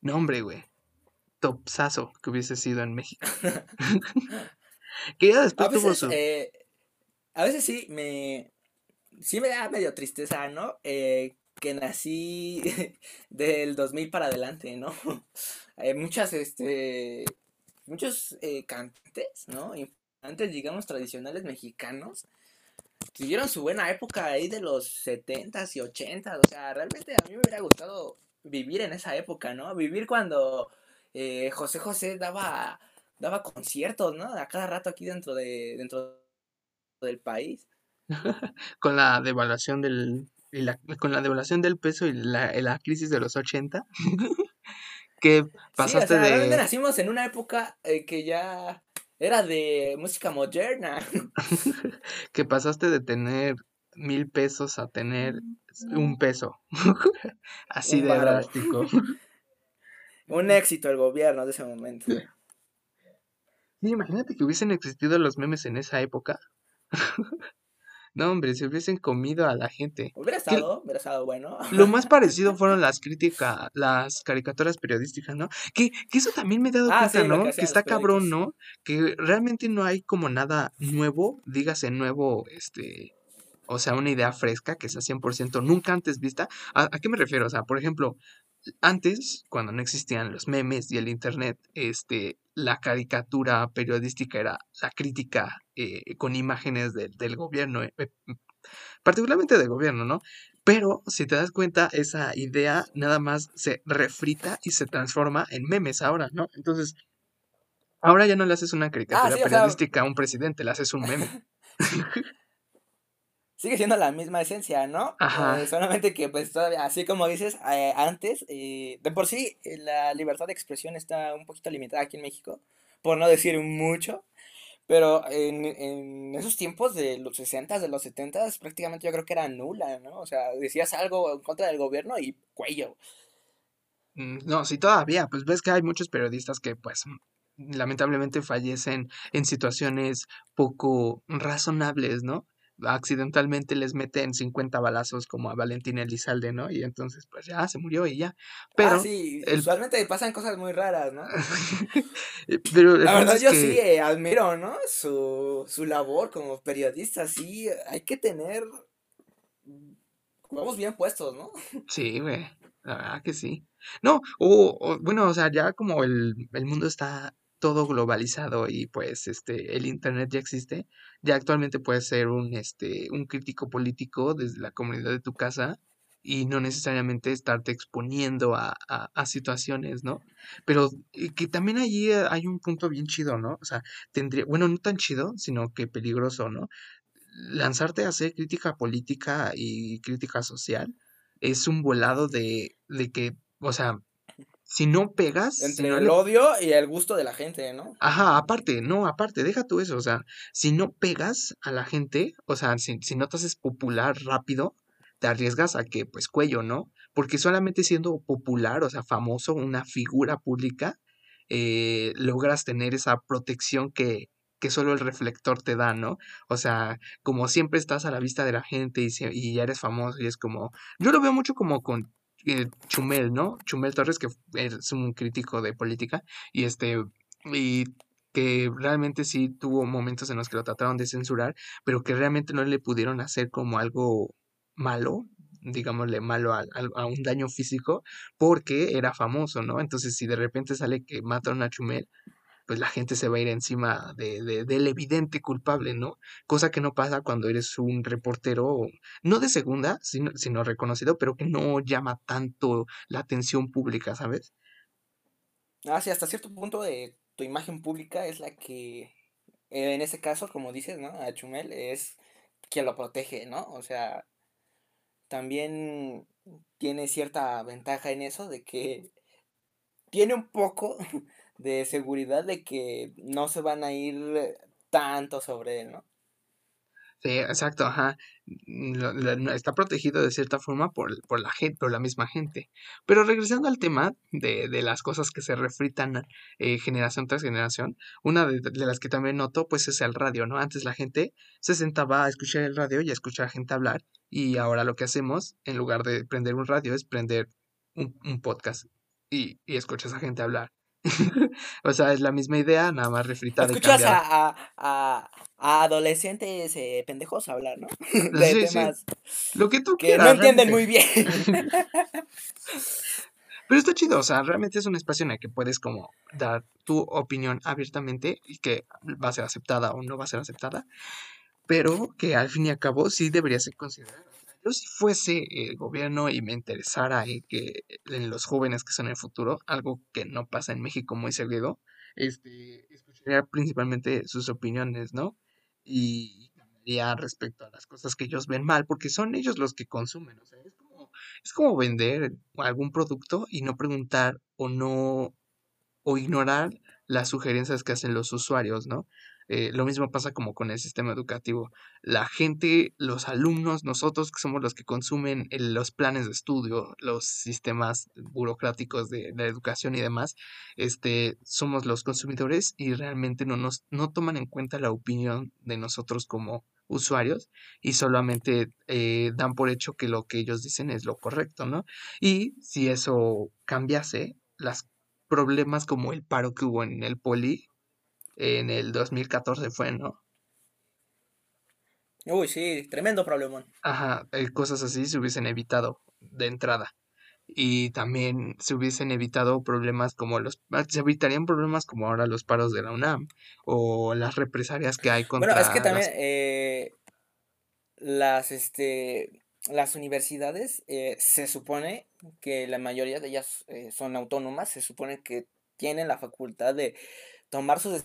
No, hombre, güey. Topsazo que hubiese sido en México. que ya después A tuvo veces, su... eh, a veces sí me, sí me da medio tristeza, ¿no? Eh, que nací del 2000 para adelante, ¿no? Hay muchas, este, muchos eh, cantantes, ¿no? Antes, digamos, tradicionales mexicanos, tuvieron su buena época ahí de los 70s y 80s, o sea, realmente a mí me hubiera gustado vivir en esa época, ¿no? Vivir cuando eh, José José daba, daba conciertos, ¿no? A cada rato aquí dentro de, dentro del país. con la devaluación del y la- con la devaluación del peso y la, la crisis de los 80 que Sí, o pasaste sea, realmente de nacimos en una época eh, que ya era de música moderna. que pasaste de tener mil pesos a tener un peso así Un de drástico Un éxito el gobierno de ese momento. Sí, imagínate que hubiesen existido los memes en esa época no hombre se hubiesen comido a la gente Hubiera estado, hubiera estado bueno. Lo más parecido fueron las críticas, las caricaturas periodísticas, ¿no? Que, que eso también me he dado Ah, cuenta, sí, ¿no? que está cabrón. ¿no? Que realmente no hay como nada nuevo, dígase nuevo, este, o sea, una idea fresca que sea 100% nunca antes vista. ¿A, a qué me refiero? O sea, por ejemplo, antes, cuando no existían los memes y el internet, este, la caricatura periodística era la crítica eh, con imágenes del- del gobierno, eh, eh, particularmente del gobierno, ¿no? Pero si te das cuenta, esa idea nada más se refrita y se transforma en memes ahora, ¿no? Entonces, ahora ya no le haces una caricatura Ah, sí, o sea- periodística a un presidente, le haces un meme. Sigue siendo la misma esencia, ¿no? Ajá. Eh, solamente que pues todavía, así como dices, eh, antes, eh, de por sí la libertad de expresión está un poquito limitada aquí en México, por no decir mucho. Pero en, en esos tiempos de los 60s, de los 70s, prácticamente yo creo que era nula, ¿no? O sea, decías algo en contra del gobierno y cuello. Mm, No, sí, todavía, pues ves que hay muchos periodistas que, pues, lamentablemente fallecen en situaciones poco razonables, ¿no? Accidentalmente les meten 50 balazos como a Valentín Elizalde, ¿no? Y entonces, pues ya se murió y ya. Pero, ah, sí, el- usualmente pasan cosas muy raras, ¿no? pero La verdad yo que- sí eh, admiro, ¿no? Su, su labor como periodista, sí, hay que tener huevos bien puestos, ¿no? Sí, güey, la verdad que sí. No, o, o, bueno, o sea, ya como el, el mundo está todo globalizado y pues este el internet ya existe, ya actualmente puedes ser un este un crítico político desde la comunidad de tu casa y no necesariamente estarte exponiendo a, a, a situaciones, ¿no? Pero que también allí eh, hay un punto bien chido, ¿no? O sea, tendría, bueno, no tan chido, sino que peligroso, ¿no? Lanzarte a hacer crítica política y crítica social es un volado de, de que, o sea, si no pegas, si Entre no el le- odio y el gusto de la gente, ¿no? Ajá, aparte, no, aparte, deja tú eso, o sea, si no pegas a la gente, o sea, si, si no te haces popular rápido, te arriesgas a que, pues, cuello, ¿no? Porque solamente siendo popular, o sea, famoso, una figura pública, eh, logras tener esa protección que, que solo el reflector te da, ¿no? O sea, como siempre estás a la vista de la gente y, sie- y ya eres famoso y es como, yo lo veo mucho como con eh, Chumel, ¿no? Chumel Torres, que es un crítico de política, y este, y que realmente sí tuvo momentos en los que lo trataron de censurar, pero que realmente no le pudieron hacer como algo malo, digámosle malo a, a- a un daño físico, porque era famoso, ¿no? Entonces, si de repente sale que mataron a Chumel, pues la gente se va a ir encima de, de- del evidente culpable, ¿no? Cosa que no pasa cuando eres un reportero, no de segunda, sino, sino reconocido, pero que no llama tanto la atención pública, ¿sabes? Ah, sí, hasta cierto punto eh, tu imagen pública es la que, eh, en ese caso, como dices, ¿no? A Chumel es quien lo protege, ¿no? O sea, también tiene cierta ventaja en eso de que tiene un poco de seguridad de que no se van a ir tanto sobre él, ¿no? Sí, exacto, ajá. Está protegido de cierta forma por, por la gente, por la misma gente. Pero regresando al tema de, de las cosas que se refritan eh, generación tras generación, una de, de las que también noto, pues es el radio, ¿no? Antes la gente se sentaba a escuchar el radio y a escuchar a gente hablar, y ahora lo que hacemos, en lugar de prender un radio, es prender un, un podcast y, y escuchas a gente hablar. O sea, es la misma idea, nada más refritada y Escuchas cambiada. a, a, a, a adolescentes eh, pendejos hablar, ¿no? De Sí, sí. Lo que tú que quieras, no entienden realmente. muy bien. Pero está chido, o sea, realmente es un espacio en el que puedes como dar tu opinión abiertamente y que va a ser aceptada o no va a ser aceptada, pero que al fin y al cabo sí debería ser considerada. Yo si fuese el gobierno y me interesara en que en los jóvenes que son el futuro, algo que no pasa en México muy seguido, este, escucharía principalmente sus opiniones, ¿no? Y cambiaría respecto a las cosas que ellos ven mal, porque son ellos los que consumen, o sea, es como, es como vender algún producto y no preguntar o no o ignorar las sugerencias que hacen los usuarios, ¿no? Eh, lo mismo pasa como con el sistema educativo. La gente, los alumnos, nosotros que somos los que consumen los planes de estudio, los sistemas burocráticos de, de educación y demás, este, somos los consumidores y realmente no nos no toman en cuenta la opinión de nosotros como usuarios y solamente eh, dan por hecho que lo que ellos dicen es lo correcto, ¿no? Y si eso cambiase, los problemas como el paro que hubo en el poli en el 2014 fue, ¿no? Uy, sí, tremendo problemón. Ajá, eh, cosas así se hubiesen evitado de entrada. Y también se hubiesen evitado problemas como los, ah, se evitarían problemas como ahora los paros de la UNAM o las represalias que hay Bueno, es que contra también las... eh, las, este, las universidades eh, se supone que la mayoría de ellas eh, son autónomas, se supone que tienen la facultad de tomar sus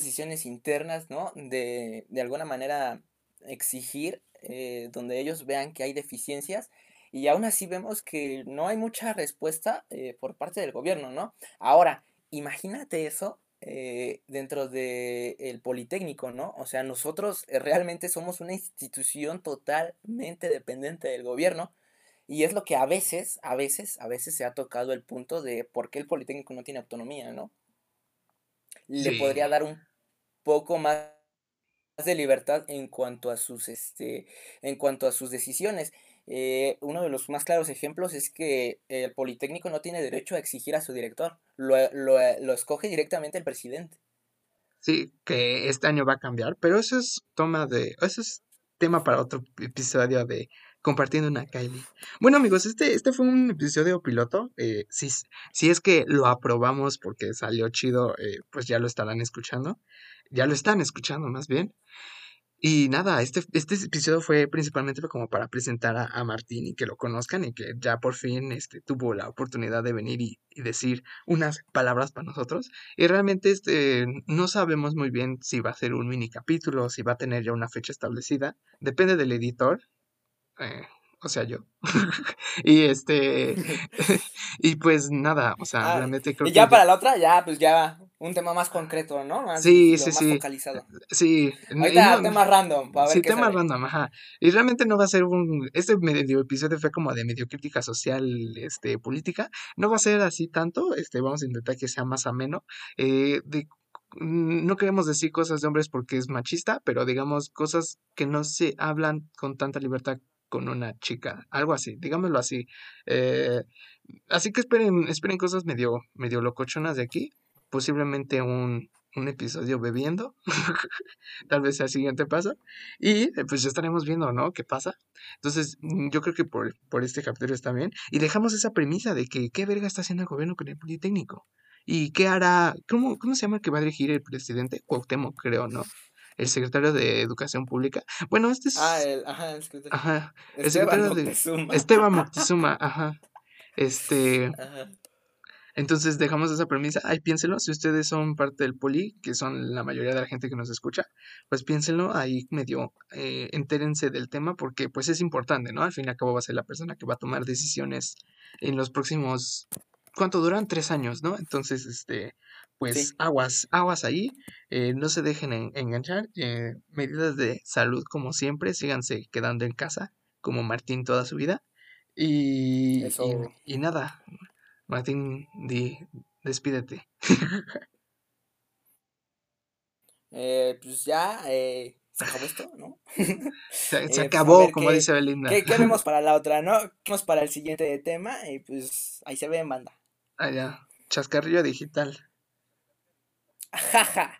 decisiones internas, ¿no? De, de alguna manera exigir eh, donde ellos vean que hay deficiencias y aún así vemos que no hay mucha respuesta eh, por parte del gobierno, ¿no? Ahora, imagínate eso eh, dentro del Politécnico, ¿no? O sea, nosotros realmente somos una institución totalmente dependiente del gobierno y es lo que a veces, a veces, a veces se ha tocado el punto de por qué el Politécnico no tiene autonomía, ¿no? Le Sí, podría dar un poco más de libertad en cuanto a sus, este, en cuanto a sus decisiones. Eh, uno de los más claros ejemplos es que el Politécnico no tiene derecho a exigir a su director, lo, lo, lo escoge directamente el presidente. sí, que este año va a cambiar, pero eso es toma de, eso es tema para otro episodio de compartiendo una Kylie. Bueno, amigos, este, este fue un episodio piloto. eh, si, si es que lo aprobamos porque salió chido, eh, pues ya lo estarán escuchando. Ya lo están escuchando, más bien. Y nada, este, este episodio fue principalmente como para presentar a, a Martín y que lo conozcan y que ya por fin este, tuvo la oportunidad de venir y, y decir unas palabras para nosotros. Y realmente este, no sabemos muy bien si va a ser un mini capítulo, si va a tener ya una fecha establecida. Depende del editor, eh, o sea, yo. y este, y pues nada, o sea, Ah, realmente creo Y que ya para la otra, ya, pues ya un tema más concreto, ¿no? Más, Sí, sí, más sí. focalizado. Sí, Ahorita no- temas random, para ver Sí, qué tema sale. random, ajá. Y realmente no va a ser un... Este medio episodio fue como de medio crítica social, este, política. No va a ser así tanto, este, vamos a intentar que sea más ameno. Eh, de, no queremos decir cosas de hombres porque es machista, pero digamos cosas que no se hablan con tanta libertad con una chica, algo así, digámoslo así. Eh, así que esperen, esperen cosas medio, medio locochonas de aquí. Posiblemente un, un episodio bebiendo. Tal vez sea el siguiente paso. Y eh, pues ya estaremos viendo, ¿no? ¿Qué pasa? Entonces, mm, yo creo que por, por este capítulo está bien. Y dejamos esa premisa de que qué verga está haciendo el gobierno con el Politécnico. ¿Y qué hará? ¿Cómo, cómo se llama el que va a dirigir el presidente? Cuauhtémoc, creo, ¿no? El secretario de Educación Pública. Bueno, este es... Ah, el, ajá, el secretario. Ajá. el Esteban secretario de- Moctezuma. Esteban Moctezuma, ajá. Este... Ajá. Entonces dejamos esa premisa. Ahí piénsenlo. Si ustedes son parte del poli, que son la mayoría de la gente que nos escucha, pues piénsenlo. Ahí medio eh, entérense del tema porque pues es importante, ¿no? Al fin y al cabo va a ser la persona que va a tomar decisiones en los próximos... ¿Cuánto duran? Tres años, ¿no? Entonces, este, pues Sí. aguas, aguas ahí. eh, no se dejen en- enganchar. eh, medidas de salud como siempre. Síganse quedando en casa como Martín toda su vida. Y, y- Eso. y nada, Martín, di, despídete. Eh, pues ya, eh, se acabó esto, ¿no? Se, se pues, acabó, como qué- dice Belinda. ¿Qué, qué vemos para la otra, no? ¿Qué vemos para el siguiente tema? Y pues ahí se ve en banda. Ah, ya. Chascarrillo digital. Jaja.